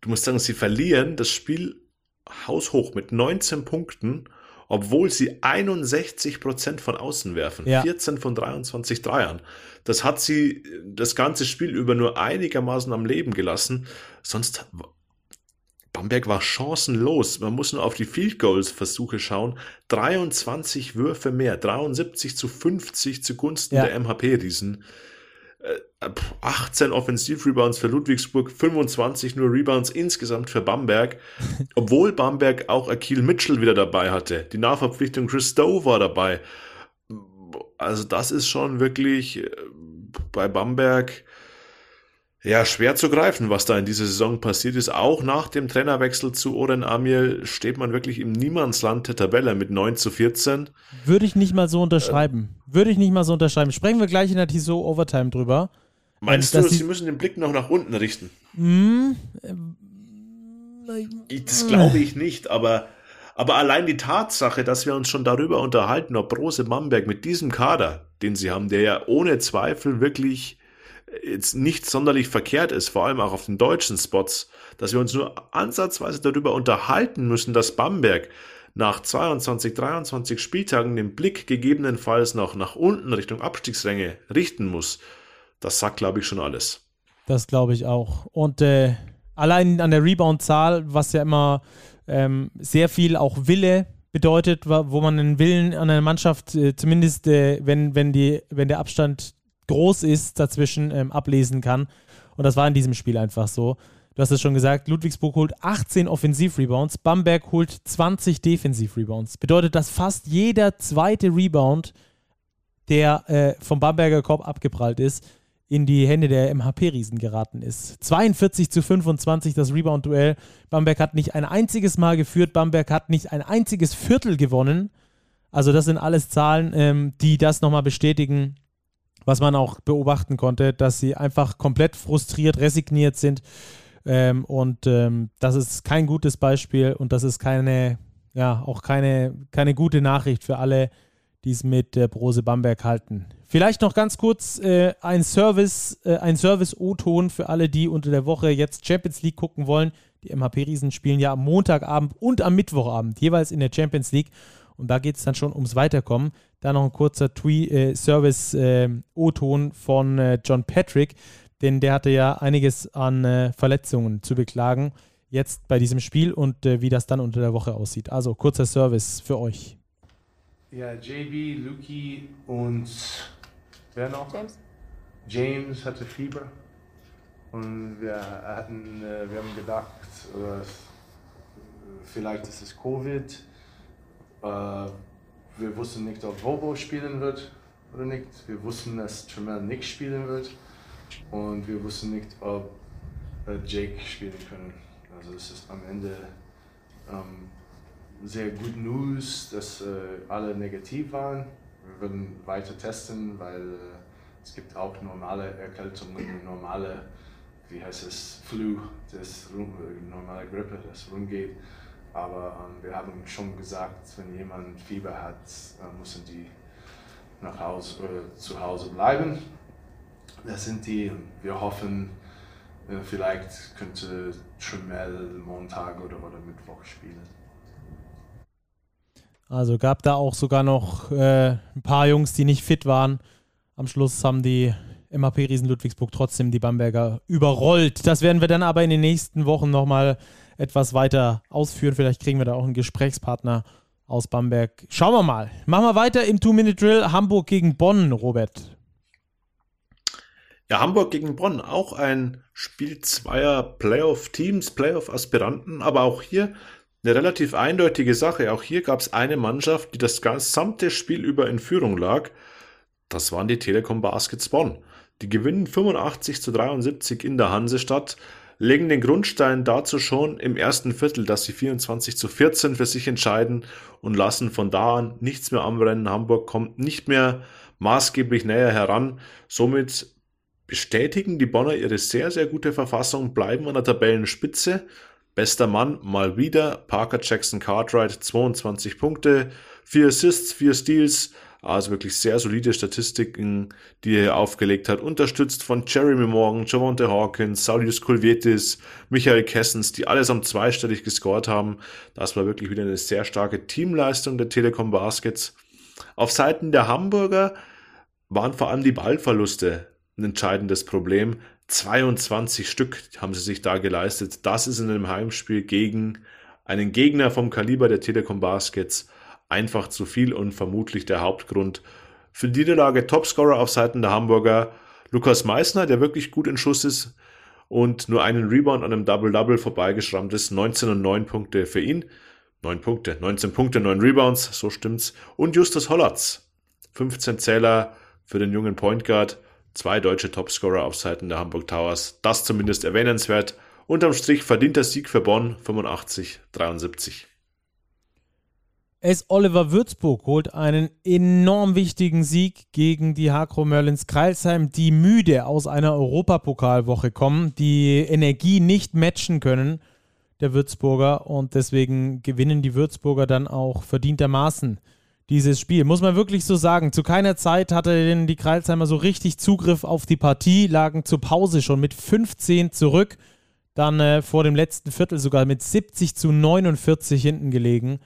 Speaker 2: Du musst sagen, sie verlieren das Spiel haushoch mit 19 Punkten obwohl sie 61 Prozent von außen werfen. Ja. 14 von 23 Dreiern. Das hat sie das ganze Spiel über nur einigermaßen am Leben gelassen. Sonst Bamberg war chancenlos. Man muss nur auf die Field Goals Versuche schauen. 23 Würfe mehr, 73 zu 50 zugunsten ja. der MHP Riesen. 18 äh, Offensiv-Rebounds für Ludwigsburg, 25 nur Rebounds insgesamt für Bamberg, obwohl Bamberg auch Akil Mitchell wieder dabei hatte. Die Nachverpflichtung Chris Stowe war dabei. Also das ist schon wirklich äh, bei Bamberg ja schwer zu greifen, was da in dieser Saison passiert ist. Auch nach dem Trainerwechsel zu Oren Amir steht man wirklich im Niemandsland der Tabelle mit 9 zu 14.
Speaker 1: Würde ich nicht mal so unterschreiben. Äh, Würde ich nicht mal so unterschreiben. Sprechen wir gleich in der Tissot Overtime drüber.
Speaker 2: Meinst ähm, du, sie müssen den Blick noch nach unten richten?
Speaker 1: Mm,
Speaker 2: äh, das glaube ich nicht, aber, aber allein die Tatsache, dass wir uns schon darüber unterhalten, ob Rose Bamberg mit diesem Kader, den sie haben, der ja ohne Zweifel wirklich jetzt nicht sonderlich verkehrt ist, vor allem auch auf den deutschen Spots, dass wir uns nur ansatzweise darüber unterhalten müssen, dass Bamberg nach 22, 23 Spieltagen den Blick gegebenenfalls noch nach unten Richtung Abstiegsränge richten muss. Das sagt, glaube ich, schon alles.
Speaker 1: Das glaube ich auch. Und äh, allein an der Rebound-Zahl, was ja immer ähm, sehr viel auch Wille bedeutet, wo man einen Willen an einer Mannschaft, äh, zumindest äh, wenn, wenn, die, wenn der Abstand groß ist, dazwischen ähm, ablesen kann. Und das war in diesem Spiel einfach so. Du hast es schon gesagt, Ludwigsburg holt 18 Offensiv-Rebounds, Bamberg holt 20 Defensiv-Rebounds. Bedeutet, dass fast jeder zweite Rebound, der äh, vom Bamberger Korb abgeprallt ist, in die Hände der MHP-Riesen geraten ist. 42 zu 25 das Rebound-Duell. Bamberg hat nicht ein einziges Mal geführt, Bamberg hat nicht ein einziges Viertel gewonnen. Also das sind alles Zahlen, ähm, die das nochmal bestätigen, was man auch beobachten konnte, dass sie einfach komplett frustriert, resigniert sind. Ähm, und ähm, das ist kein gutes Beispiel und das ist keine, ja, auch keine, keine gute Nachricht für alle, die es mit der Brose Bamberg halten. Vielleicht noch ganz kurz äh, ein Service, äh, ein Service-O-Ton für alle, die unter der Woche jetzt Champions League gucken wollen. Die MHP-Riesen spielen ja am Montagabend und am Mittwochabend jeweils in der Champions League. Und da geht es dann schon ums Weiterkommen. Da noch ein kurzer äh, Service-O-Ton äh, von äh, John Patrick, denn der hatte ja einiges an äh, Verletzungen zu beklagen jetzt bei diesem Spiel und äh, wie das dann unter der Woche aussieht. Also kurzer Service für euch.
Speaker 6: Ja, JB, Luki und wer noch? James. James hatte Fieber und wir hatten, wir haben gedacht, vielleicht ist es Covid Äh, wir wussten nicht, ob Bobo spielen wird oder nicht. Wir wussten, dass Tremel nicht spielen wird. Und wir wussten nicht, ob äh, Jake spielen können. Also es ist am Ende ähm, sehr gut News, dass äh, alle negativ waren. Wir werden weiter testen, weil äh, es gibt auch normale Erkältungen, normale, wie heißt es, Flu, das äh, normale Grippe, das rumgeht. Aber ähm, wir haben schon gesagt, wenn jemand Fieber hat, äh, müssen die nach Hause, äh, zu Hause bleiben. Das sind die. Wir hoffen, äh, vielleicht könnte Tremel Montag oder, oder Mittwoch spielen.
Speaker 1: Also gab da auch sogar noch äh, ein paar Jungs, die nicht fit waren. Am Schluss haben die MAP Riesen Ludwigsburg trotzdem die Bamberger überrollt. Das werden wir dann aber in den nächsten Wochen nochmal etwas weiter ausführen. Vielleicht kriegen wir da auch einen Gesprächspartner aus Bamberg. Schauen wir mal. Machen wir weiter im Two-Minute-Drill. Hamburg gegen Bonn, Robert.
Speaker 2: Ja, Hamburg gegen Bonn, auch ein Spiel zweier Playoff-Teams, Playoff-Aspiranten, aber auch hier eine relativ eindeutige Sache. Auch hier gab es eine Mannschaft, die das gesamte Spiel über in Führung lag. Das waren die Telekom Baskets Bonn. Die gewinnen 85 zu 73 in der Hansestadt, legen den Grundstein dazu schon im ersten Viertel, dass sie 24 zu 14 für sich entscheiden und lassen von da an nichts mehr anbrennen. Hamburg kommt nicht mehr maßgeblich näher heran. Somit bestätigen die Bonner ihre sehr, sehr gute Verfassung, bleiben an der Tabellenspitze. Bester Mann mal wieder Parker Jackson Cartwright, 22 Punkte, 4 Assists, 4 Steals, also wirklich sehr solide Statistiken, die er aufgelegt hat, unterstützt von Jeremy Morgan, Javonte Hawkins, Saulius Kulvietis, Michael Kessens, die allesamt zweistellig gescored haben. Das war wirklich wieder eine sehr starke Teamleistung der Telekom Baskets. Auf Seiten der Hamburger waren vor allem die Ballverluste ein entscheidendes Problem. 22 Stück haben sie sich da geleistet. Das ist in einem Heimspiel gegen einen Gegner vom Kaliber der Telekom Baskets einfach zu viel und vermutlich der Hauptgrund für die Niederlage. Topscorer auf Seiten der Hamburger Lukas Meissner, der wirklich gut in Schuss ist und nur einen Rebound an einem Double-Double vorbeigeschrammt ist. 19 und 9 Punkte für ihn. 9 Punkte, 19 Punkte, 9 Rebounds, so stimmt's. Und Justus Hollatz, 15 Zähler für den jungen Point Guard Zwei deutsche Topscorer auf Seiten der Hamburg Towers. Das zumindest erwähnenswert. Unterm Strich verdienter Sieg für Bonn 85-73.
Speaker 1: S. Oliver Würzburg holt einen enorm wichtigen Sieg gegen die Hakro Merlins Kreilsheim, die müde aus einer Europapokalwoche kommen, die Energie nicht matchen können, der Würzburger, und deswegen gewinnen die Würzburger dann auch verdientermaßen dieses Spiel. Muss man wirklich so sagen. Zu keiner Zeit hatte die Kreilsheimer so richtig Zugriff auf die Partie, lagen zur Pause schon mit 15 zurück. Dann äh, vor dem letzten Viertel sogar mit 70 zu 49 hinten gelegen.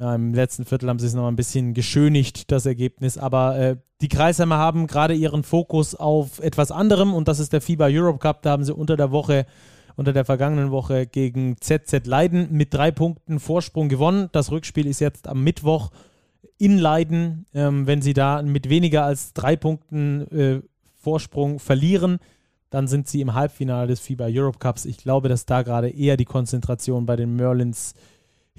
Speaker 1: Ja, Im letzten Viertel haben sie es noch ein bisschen geschönigt, das Ergebnis. Aber äh, die Kreisheimer haben gerade ihren Fokus auf etwas anderem und das ist der FIBA Europe Cup. Da haben sie unter der Woche, unter der vergangenen Woche gegen ZZ Leiden mit drei Punkten Vorsprung gewonnen. Das Rückspiel ist jetzt am Mittwoch in Leiden, ähm, wenn sie da mit weniger als drei Punkten äh, Vorsprung verlieren, dann sind sie im Halbfinale des FIBA Europe Cups. Ich glaube, dass da gerade eher die Konzentration bei den Merlins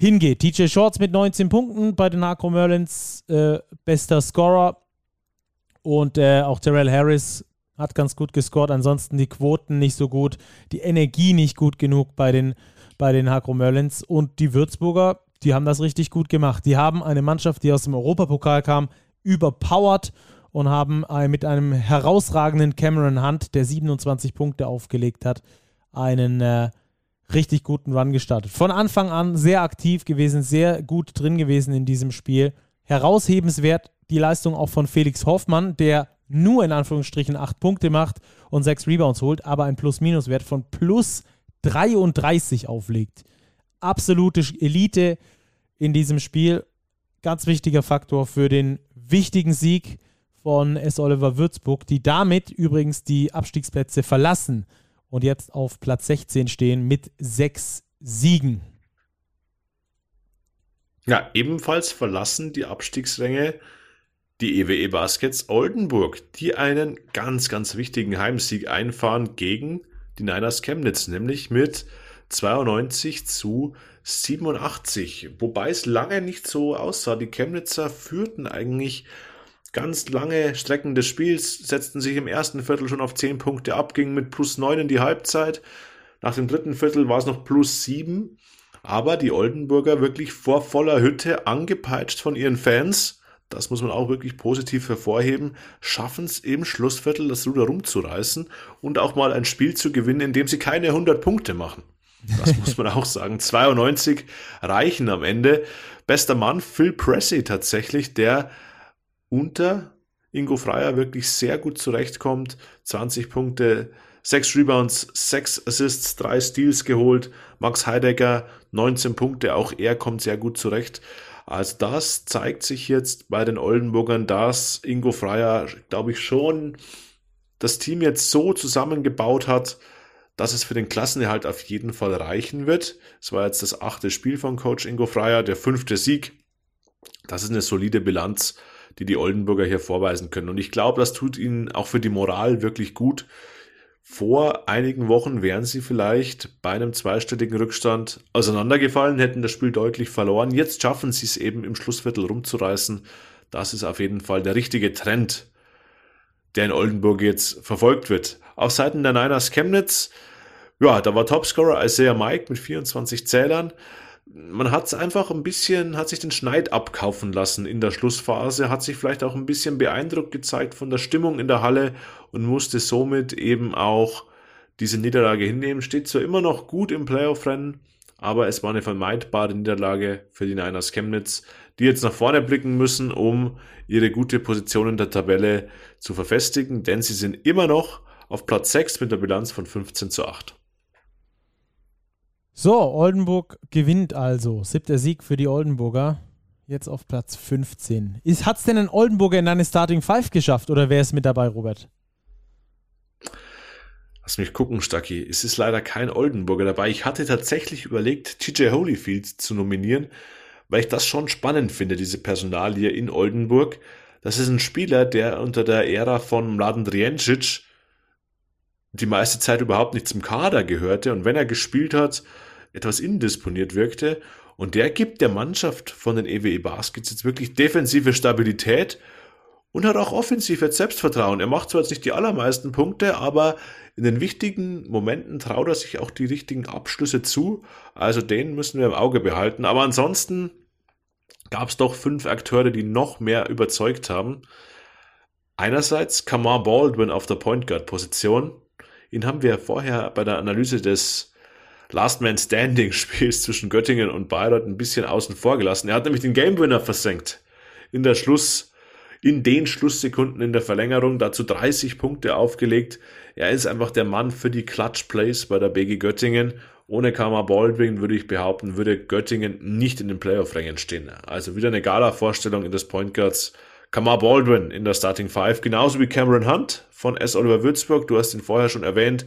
Speaker 1: hingeht. TJ Shorts mit 19 Punkten bei den Acro Merlins, äh, bester Scorer. Und äh, auch Terrell Harris hat ganz gut gescored. Ansonsten die Quoten nicht so gut, die Energie nicht gut genug bei den, bei den Hakro Merlins. Und die Würzburger die haben das richtig gut gemacht. Die haben eine Mannschaft, die aus dem Europapokal kam, überpowered und haben mit einem herausragenden Cameron Hunt, der 27 Punkte aufgelegt hat, einen äh, richtig guten Run gestartet. Von Anfang an sehr aktiv gewesen, sehr gut drin gewesen in diesem Spiel. Heraushebenswert die Leistung auch von Felix Hoffmann, der nur in Anführungsstrichen 8 Punkte macht und 6 Rebounds holt, aber einen Plus-Minus-Wert von plus 33 auflegt absolute Elite in diesem Spiel. Ganz wichtiger Faktor für den wichtigen Sieg von S. Oliver Würzburg, die damit übrigens die Abstiegsplätze verlassen und jetzt auf Platz 16 stehen mit sechs Siegen.
Speaker 2: Ja, ebenfalls verlassen die Abstiegsränge die EWE e Baskets Oldenburg, die einen ganz, ganz wichtigen Heimsieg einfahren gegen die Niners Chemnitz, nämlich mit 92 zu 87. Wobei es lange nicht so aussah. Die Chemnitzer führten eigentlich ganz lange Strecken des Spiels, setzten sich im ersten Viertel schon auf 10 Punkte ab, gingen mit plus 9 in die Halbzeit. Nach dem dritten Viertel war es noch plus 7. Aber die Oldenburger wirklich vor voller Hütte angepeitscht von ihren Fans. Das muss man auch wirklich positiv hervorheben. Schaffen es im Schlussviertel das Ruder rumzureißen und auch mal ein Spiel zu gewinnen, in dem sie keine 100 Punkte machen. Das muss man auch sagen. 92 reichen am Ende. Bester Mann Phil Pressey tatsächlich, der unter Ingo Freier wirklich sehr gut zurechtkommt. 20 Punkte, 6 Rebounds, 6 Assists, 3 Steals geholt. Max Heidegger 19 Punkte, auch er kommt sehr gut zurecht. Also das zeigt sich jetzt bei den Oldenburgern, dass Ingo Freier, glaube ich, schon das Team jetzt so zusammengebaut hat, dass es für den Klassenerhalt auf jeden Fall reichen wird. Es war jetzt das achte Spiel von Coach Ingo Freier, der fünfte Sieg. Das ist eine solide Bilanz, die die Oldenburger hier vorweisen können. Und ich glaube, das tut ihnen auch für die Moral wirklich gut. Vor einigen Wochen wären sie vielleicht bei einem zweistelligen Rückstand auseinandergefallen, hätten das Spiel deutlich verloren. Jetzt schaffen sie es eben im Schlussviertel rumzureißen. Das ist auf jeden Fall der richtige Trend, der in Oldenburg jetzt verfolgt wird. Auf Seiten der Niners Chemnitz ja, da war Topscorer Isaiah Mike mit 24 Zählern. Man hat es einfach ein bisschen, hat sich den Schneid abkaufen lassen in der Schlussphase, hat sich vielleicht auch ein bisschen beeindruckt gezeigt von der Stimmung in der Halle und musste somit eben auch diese Niederlage hinnehmen. Steht zwar immer noch gut im Playoff-Rennen, aber es war eine vermeidbare Niederlage für die Niners Chemnitz, die jetzt nach vorne blicken müssen, um ihre gute Position in der Tabelle zu verfestigen, denn sie sind immer noch auf Platz 6 mit der Bilanz von 15 zu 8.
Speaker 1: So, Oldenburg gewinnt also. Siebter Sieg für die Oldenburger. Jetzt auf Platz 15. Hat es denn ein Oldenburger in eine Starting Five geschafft oder wer ist mit dabei, Robert?
Speaker 2: Lass mich gucken, Stucky. Es ist leider kein Oldenburger dabei. Ich hatte tatsächlich überlegt, TJ Holyfield zu nominieren, weil ich das schon spannend finde, diese Personalie in Oldenburg. Das ist ein Spieler, der unter der Ära von Mladen Driencic die meiste Zeit überhaupt nicht zum Kader gehörte und wenn er gespielt hat, etwas indisponiert wirkte. Und der gibt der Mannschaft von den EWE e Baskets jetzt wirklich defensive Stabilität und hat auch offensiv jetzt Selbstvertrauen. Er macht zwar jetzt nicht die allermeisten Punkte, aber in den wichtigen Momenten traut er sich auch die richtigen Abschlüsse zu. Also den müssen wir im Auge behalten. Aber ansonsten gab es doch fünf Akteure, die noch mehr überzeugt haben. Einerseits Kamar Baldwin auf der Point Guard Position. Ihn haben wir vorher bei der Analyse des Last Man Standing Spiels zwischen Göttingen und Bayreuth ein bisschen außen vor gelassen. Er hat nämlich den Game Winner versenkt in der Schluss, in den Schlusssekunden in der Verlängerung, dazu 30 Punkte aufgelegt. Er ist einfach der Mann für die Clutch Plays bei der BG Göttingen. Ohne Karma Baldwin würde ich behaupten, würde Göttingen nicht in den Playoff-Rängen stehen. Also wieder eine Gala-Vorstellung in des Point Guards Kamar Baldwin in der Starting Five, genauso wie Cameron Hunt von S. Oliver Würzburg. Du hast ihn vorher schon erwähnt.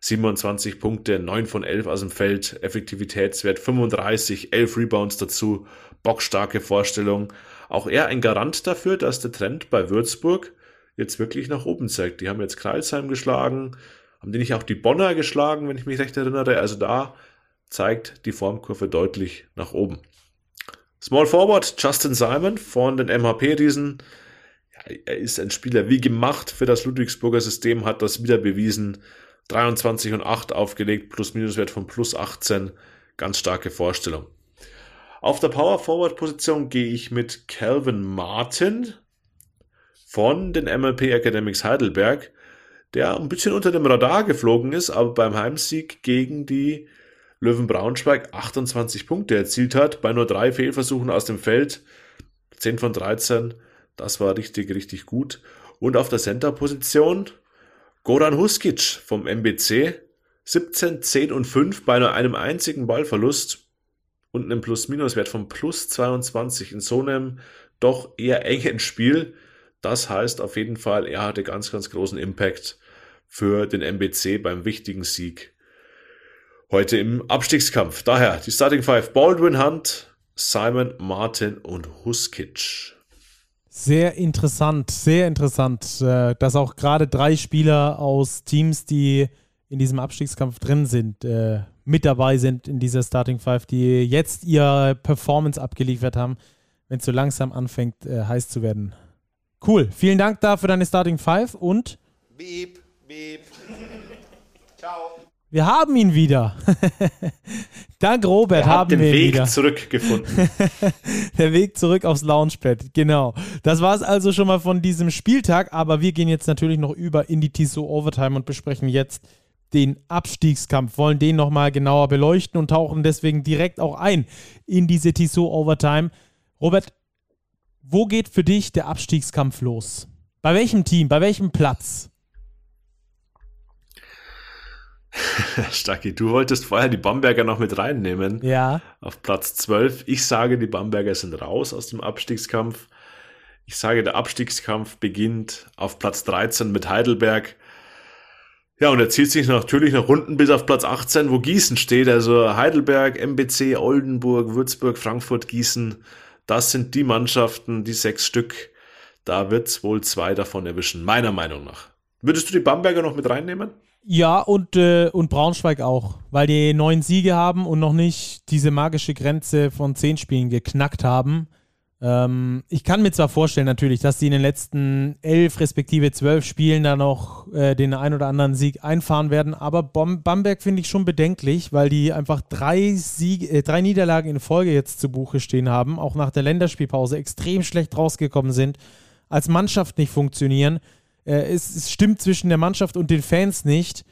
Speaker 2: 27 Punkte, 9 von 11 aus dem Feld, Effektivitätswert 35, 11 Rebounds dazu, bockstarke Vorstellung. Auch er ein Garant dafür, dass der Trend bei Würzburg jetzt wirklich nach oben zeigt. Die haben jetzt Kreilsheim geschlagen, haben die nicht auch die Bonner geschlagen, wenn ich mich recht erinnere. Also da zeigt die Formkurve deutlich nach oben. Small Forward Justin Simon von den MHP-Riesen. Ja, er ist ein Spieler wie gemacht für das Ludwigsburger System, hat das wieder bewiesen. 23 und 8 aufgelegt, Plus-Minus-Wert von plus 18. Ganz starke Vorstellung. Auf der Power Forward Position gehe ich mit Calvin Martin von den MLP Academics Heidelberg, der ein bisschen unter dem Radar geflogen ist, aber beim Heimsieg gegen die Löwen Braunschweig 28 Punkte erzielt hat, bei nur drei Fehlversuchen aus dem Feld. 10 von 13, das war richtig, richtig gut. Und auf der Center-Position Goran Huskic vom MBC, 17, 10 und 5 bei nur einem einzigen Ballverlust und einem Plus-Minus-Wert von plus 22 in so einem doch eher engen Spiel. Das heißt auf jeden Fall, er hatte ganz, ganz großen Impact für den MBC beim wichtigen Sieg heute im Abstiegskampf. Daher die Starting Five Baldwin Hunt, Simon, Martin und Huskic.
Speaker 1: Sehr interessant, sehr interessant, äh, dass auch gerade drei Spieler aus Teams, die in diesem Abstiegskampf drin sind, äh, mit dabei sind in dieser Starting Five, die jetzt ihr Performance abgeliefert haben, wenn es so langsam anfängt, äh, heiß zu werden. Cool. Vielen Dank da für deine Starting Five und. Beep, beep. Ciao. Wir haben ihn wieder. Dank Robert
Speaker 2: er
Speaker 1: haben
Speaker 2: wir
Speaker 1: ihn
Speaker 2: Weg
Speaker 1: wieder.
Speaker 2: zurückgefunden.
Speaker 1: Der Weg zurück aufs Launchpad, genau. Das war es also schon mal von diesem Spieltag, aber wir gehen jetzt natürlich noch über in die Tissot Overtime und besprechen jetzt den Abstiegskampf, wollen den nochmal genauer beleuchten und tauchen deswegen direkt auch ein in diese Tissot Overtime. Robert, wo geht für dich der Abstiegskampf los? Bei welchem Team, bei welchem Platz?
Speaker 2: Stacki, du wolltest vorher die Bamberger noch mit reinnehmen.
Speaker 1: Ja.
Speaker 2: Auf Platz 12. Ich sage, die Bamberger sind raus aus dem Abstiegskampf. Ich sage, der Abstiegskampf beginnt auf Platz 13 mit Heidelberg. Ja, und er zieht sich natürlich nach unten bis auf Platz 18, wo Gießen steht. Also Heidelberg, MBC, Oldenburg, Würzburg, Frankfurt, Gießen. Das sind die Mannschaften, die sechs Stück. Da wird's wohl zwei davon erwischen, meiner Meinung nach. Würdest du die Bamberger noch mit reinnehmen?
Speaker 1: Ja, und, äh, und Braunschweig auch, weil die neun Siege haben und noch nicht diese magische Grenze von zehn Spielen geknackt haben. Ähm, ich kann mir zwar vorstellen, natürlich, dass sie in den letzten elf respektive zwölf Spielen da noch äh, den ein oder anderen Sieg einfahren werden, aber Bom Bamberg finde ich schon bedenklich, weil die einfach drei, Sieg äh, drei Niederlagen in Folge jetzt zu Buche stehen haben, auch nach der Länderspielpause extrem schlecht rausgekommen sind, als Mannschaft nicht funktionieren. Äh, es, es, stimmt zwischen der Mannschaft und den Fans nicht.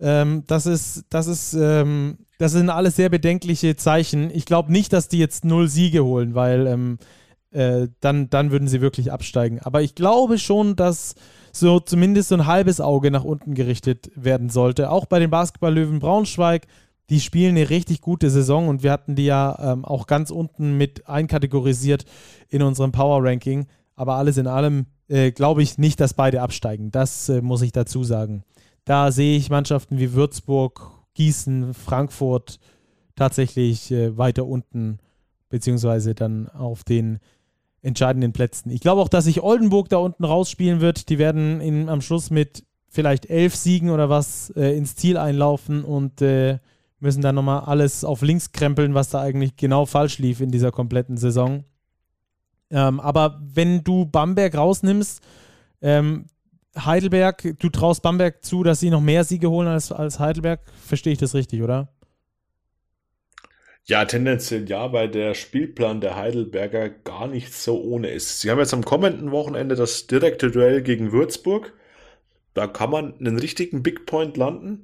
Speaker 1: Ähm, das ist, das ist, ähm, das sind alles sehr bedenkliche Zeichen. Ich glaube nicht, dass die jetzt null Siege holen, weil ähm, äh, dann, dann würden sie wirklich absteigen. Aber ich glaube schon, dass so zumindest so ein halbes Auge nach unten gerichtet werden sollte. Auch bei den Basketball-Löwen Braunschweig, die spielen eine richtig gute Saison und wir hatten die ja ähm, auch ganz unten mit einkategorisiert in unserem Power-Ranking. Aber alles in allem äh, glaube ich nicht, dass beide absteigen. Das äh, muss ich dazu sagen. Da sehe ich Mannschaften wie Würzburg, Gießen, Frankfurt tatsächlich äh, weiter unten, beziehungsweise dann auf den entscheidenden Plätzen. Ich glaube auch, dass sich Oldenburg da unten rausspielen wird. Die werden in, am Schluss mit vielleicht elf Siegen oder was äh, ins Ziel einlaufen und äh, müssen dann nochmal alles auf links krempeln, was da eigentlich genau falsch lief in dieser kompletten Saison. Ähm, aber wenn du Bamberg rausnimmst, ähm, Heidelberg, du traust Bamberg zu, dass sie noch mehr Siege holen als, als Heidelberg, verstehe ich das richtig, oder?
Speaker 2: Ja, tendenziell ja, weil der Spielplan der Heidelberger gar nicht so ohne ist. Sie haben jetzt am kommenden Wochenende das direkte Duell gegen Würzburg. Da kann man einen richtigen Big Point landen.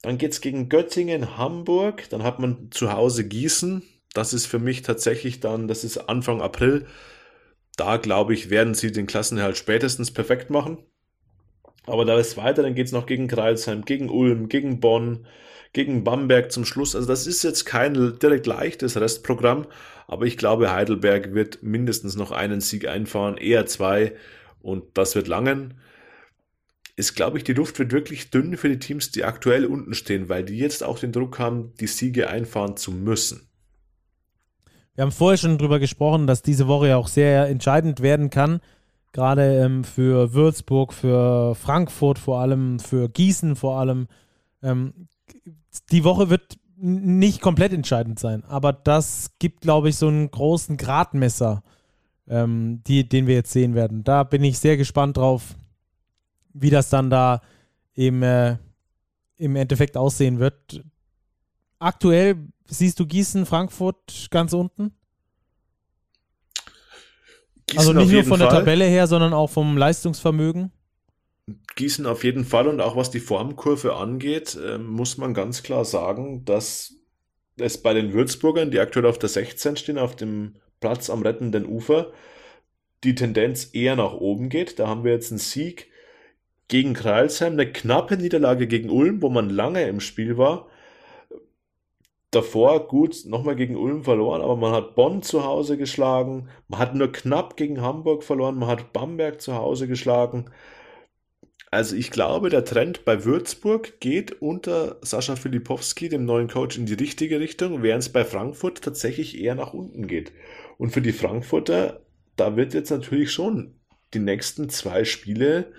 Speaker 2: Dann geht es gegen Göttingen, Hamburg. Dann hat man zu Hause Gießen. Das ist für mich tatsächlich dann, das ist Anfang April. Da glaube ich, werden sie den Klassenerhalt spätestens perfekt machen. Aber da ist weiter, dann geht es noch gegen Kreilsheim, gegen Ulm, gegen Bonn, gegen Bamberg zum Schluss. Also das ist jetzt kein direkt leichtes Restprogramm, aber ich glaube, Heidelberg wird mindestens noch einen Sieg einfahren, eher zwei und das wird langen. Ist, glaube ich, die Luft wird wirklich dünn für die Teams, die aktuell unten stehen, weil die jetzt auch den Druck haben, die Siege einfahren zu müssen.
Speaker 1: Wir haben vorher schon darüber gesprochen, dass diese Woche ja auch sehr entscheidend werden kann. Gerade ähm, für Würzburg, für Frankfurt vor allem, für Gießen vor allem. Ähm, die Woche wird nicht komplett entscheidend sein, aber das gibt, glaube ich, so einen großen Gradmesser, ähm, die, den wir jetzt sehen werden. Da bin ich sehr gespannt drauf, wie das dann da im, äh, im Endeffekt aussehen wird. Aktuell siehst du Gießen, Frankfurt ganz unten? Gießen also nicht nur von Fall. der Tabelle her, sondern auch vom Leistungsvermögen?
Speaker 2: Gießen auf jeden Fall und auch was die Formkurve angeht, äh, muss man ganz klar sagen, dass es bei den Würzburgern, die aktuell auf der 16 stehen, auf dem Platz am rettenden Ufer, die Tendenz eher nach oben geht. Da haben wir jetzt einen Sieg gegen Kreilsheim, eine knappe Niederlage gegen Ulm, wo man lange im Spiel war. Davor gut nochmal gegen Ulm verloren, aber man hat Bonn zu Hause geschlagen, man hat nur knapp gegen Hamburg verloren, man hat Bamberg zu Hause geschlagen. Also ich glaube, der Trend bei Würzburg geht unter Sascha Filipowski, dem neuen Coach, in die richtige Richtung, während es bei Frankfurt tatsächlich eher nach unten geht. Und für die Frankfurter, da wird jetzt natürlich schon die nächsten zwei Spiele,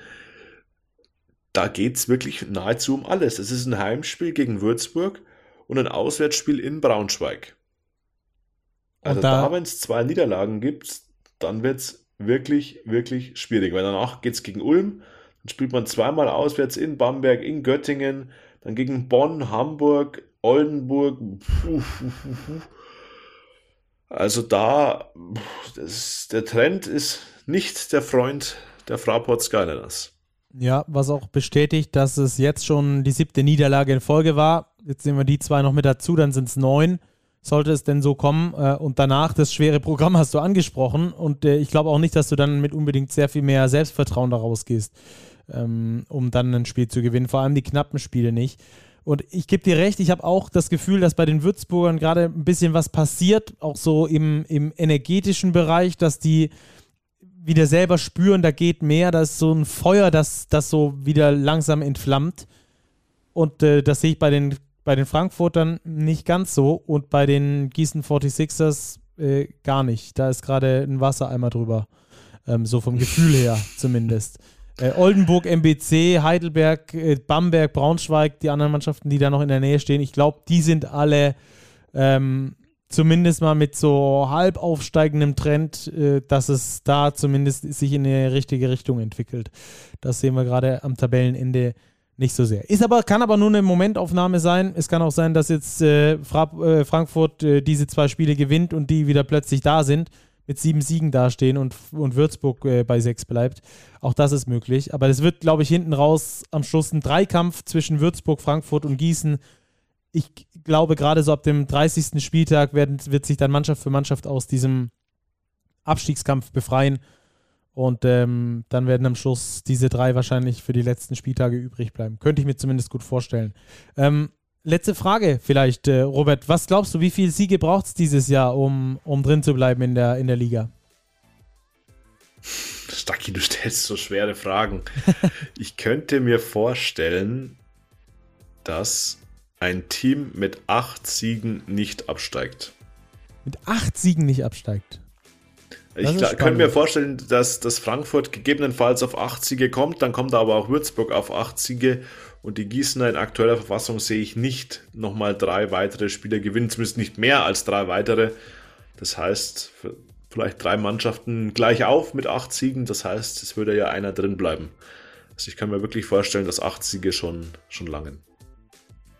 Speaker 2: da geht es wirklich nahezu um alles. Es ist ein Heimspiel gegen Würzburg und ein Auswärtsspiel in Braunschweig. Also da, da wenn es zwei Niederlagen gibt, dann wird es wirklich, wirklich schwierig. Weil danach geht es gegen Ulm, dann spielt man zweimal auswärts in Bamberg, in Göttingen, dann gegen Bonn, Hamburg, Oldenburg. Also da, das, der Trend ist nicht der Freund der Fraport Skyliners.
Speaker 1: Ja, was auch bestätigt, dass es jetzt schon die siebte Niederlage in Folge war. Jetzt nehmen wir die zwei noch mit dazu, dann sind es neun sollte es denn so kommen. Äh, und danach das schwere Programm hast du angesprochen. Und äh, ich glaube auch nicht, dass du dann mit unbedingt sehr viel mehr Selbstvertrauen daraus gehst, ähm, um dann ein Spiel zu gewinnen. Vor allem die knappen Spiele nicht. Und ich gebe dir recht, ich habe auch das Gefühl, dass bei den Würzburgern gerade ein bisschen was passiert, auch so im, im energetischen Bereich, dass die wieder selber spüren, da geht mehr, da ist so ein Feuer, das, das so wieder langsam entflammt. Und äh, das sehe ich bei den bei den Frankfurtern nicht ganz so und bei den Gießen 46ers äh, gar nicht. Da ist gerade ein Wassereimer drüber. Ähm, so vom Gefühl her zumindest. Äh, Oldenburg, MBC, Heidelberg, äh, Bamberg, Braunschweig, die anderen Mannschaften, die da noch in der Nähe stehen, ich glaube, die sind alle ähm, zumindest mal mit so halb aufsteigendem Trend, äh, dass es da zumindest sich in eine richtige Richtung entwickelt. Das sehen wir gerade am Tabellenende nicht so sehr. Ist aber, kann aber nur eine Momentaufnahme sein. Es kann auch sein, dass jetzt äh, Fra äh, Frankfurt äh, diese zwei Spiele gewinnt und die wieder plötzlich da sind, mit sieben Siegen dastehen und, und Würzburg äh, bei sechs bleibt. Auch das ist möglich. Aber es wird, glaube ich, hinten raus am Schluss ein Dreikampf zwischen Würzburg, Frankfurt und Gießen. Ich glaube, gerade so ab dem 30. Spieltag werden, wird sich dann Mannschaft für Mannschaft aus diesem Abstiegskampf befreien. Und ähm, dann werden am Schluss diese drei wahrscheinlich für die letzten Spieltage übrig bleiben. Könnte ich mir zumindest gut vorstellen. Ähm, letzte Frage vielleicht, äh, Robert. Was glaubst du, wie viele Siege braucht es dieses Jahr, um, um drin zu bleiben in der, in der Liga?
Speaker 2: Stacki, du stellst so schwere Fragen. ich könnte mir vorstellen, dass ein Team mit acht Siegen nicht absteigt.
Speaker 1: Mit acht Siegen nicht absteigt?
Speaker 2: Ich könnte mir vorstellen, dass, dass Frankfurt gegebenenfalls auf 8 Siege kommt, dann kommt aber auch Würzburg auf 8 Siege und die Gießener in aktueller Verfassung sehe ich nicht nochmal drei weitere Spieler gewinnen, zumindest nicht mehr als drei weitere. Das heißt, vielleicht drei Mannschaften gleich auf mit 8 Siegen, das heißt, es würde ja einer drin bleiben. Also ich kann mir wirklich vorstellen, dass 8 Siege schon, schon langen.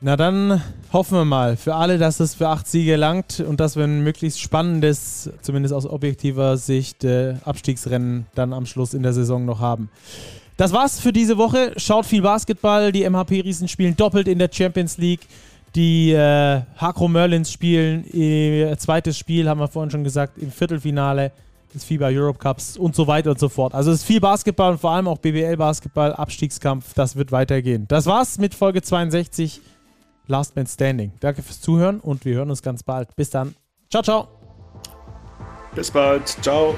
Speaker 1: Na dann hoffen wir mal für alle, dass es für acht Siege langt und dass wir ein möglichst spannendes, zumindest aus objektiver Sicht, äh, Abstiegsrennen dann am Schluss in der Saison noch haben. Das war's für diese Woche. Schaut viel Basketball. Die MHP-Riesen spielen doppelt in der Champions League. Die äh, Hakro Merlins spielen ihr zweites Spiel, haben wir vorhin schon gesagt, im Viertelfinale des FIBA Europe Cups und so weiter und so fort. Also es ist viel Basketball und vor allem auch BBL-Basketball, Abstiegskampf, das wird weitergehen. Das war's mit Folge 62. Last Man Standing. Danke fürs Zuhören und wir hören uns ganz bald. Bis dann. Ciao, ciao.
Speaker 2: Bis bald. Ciao.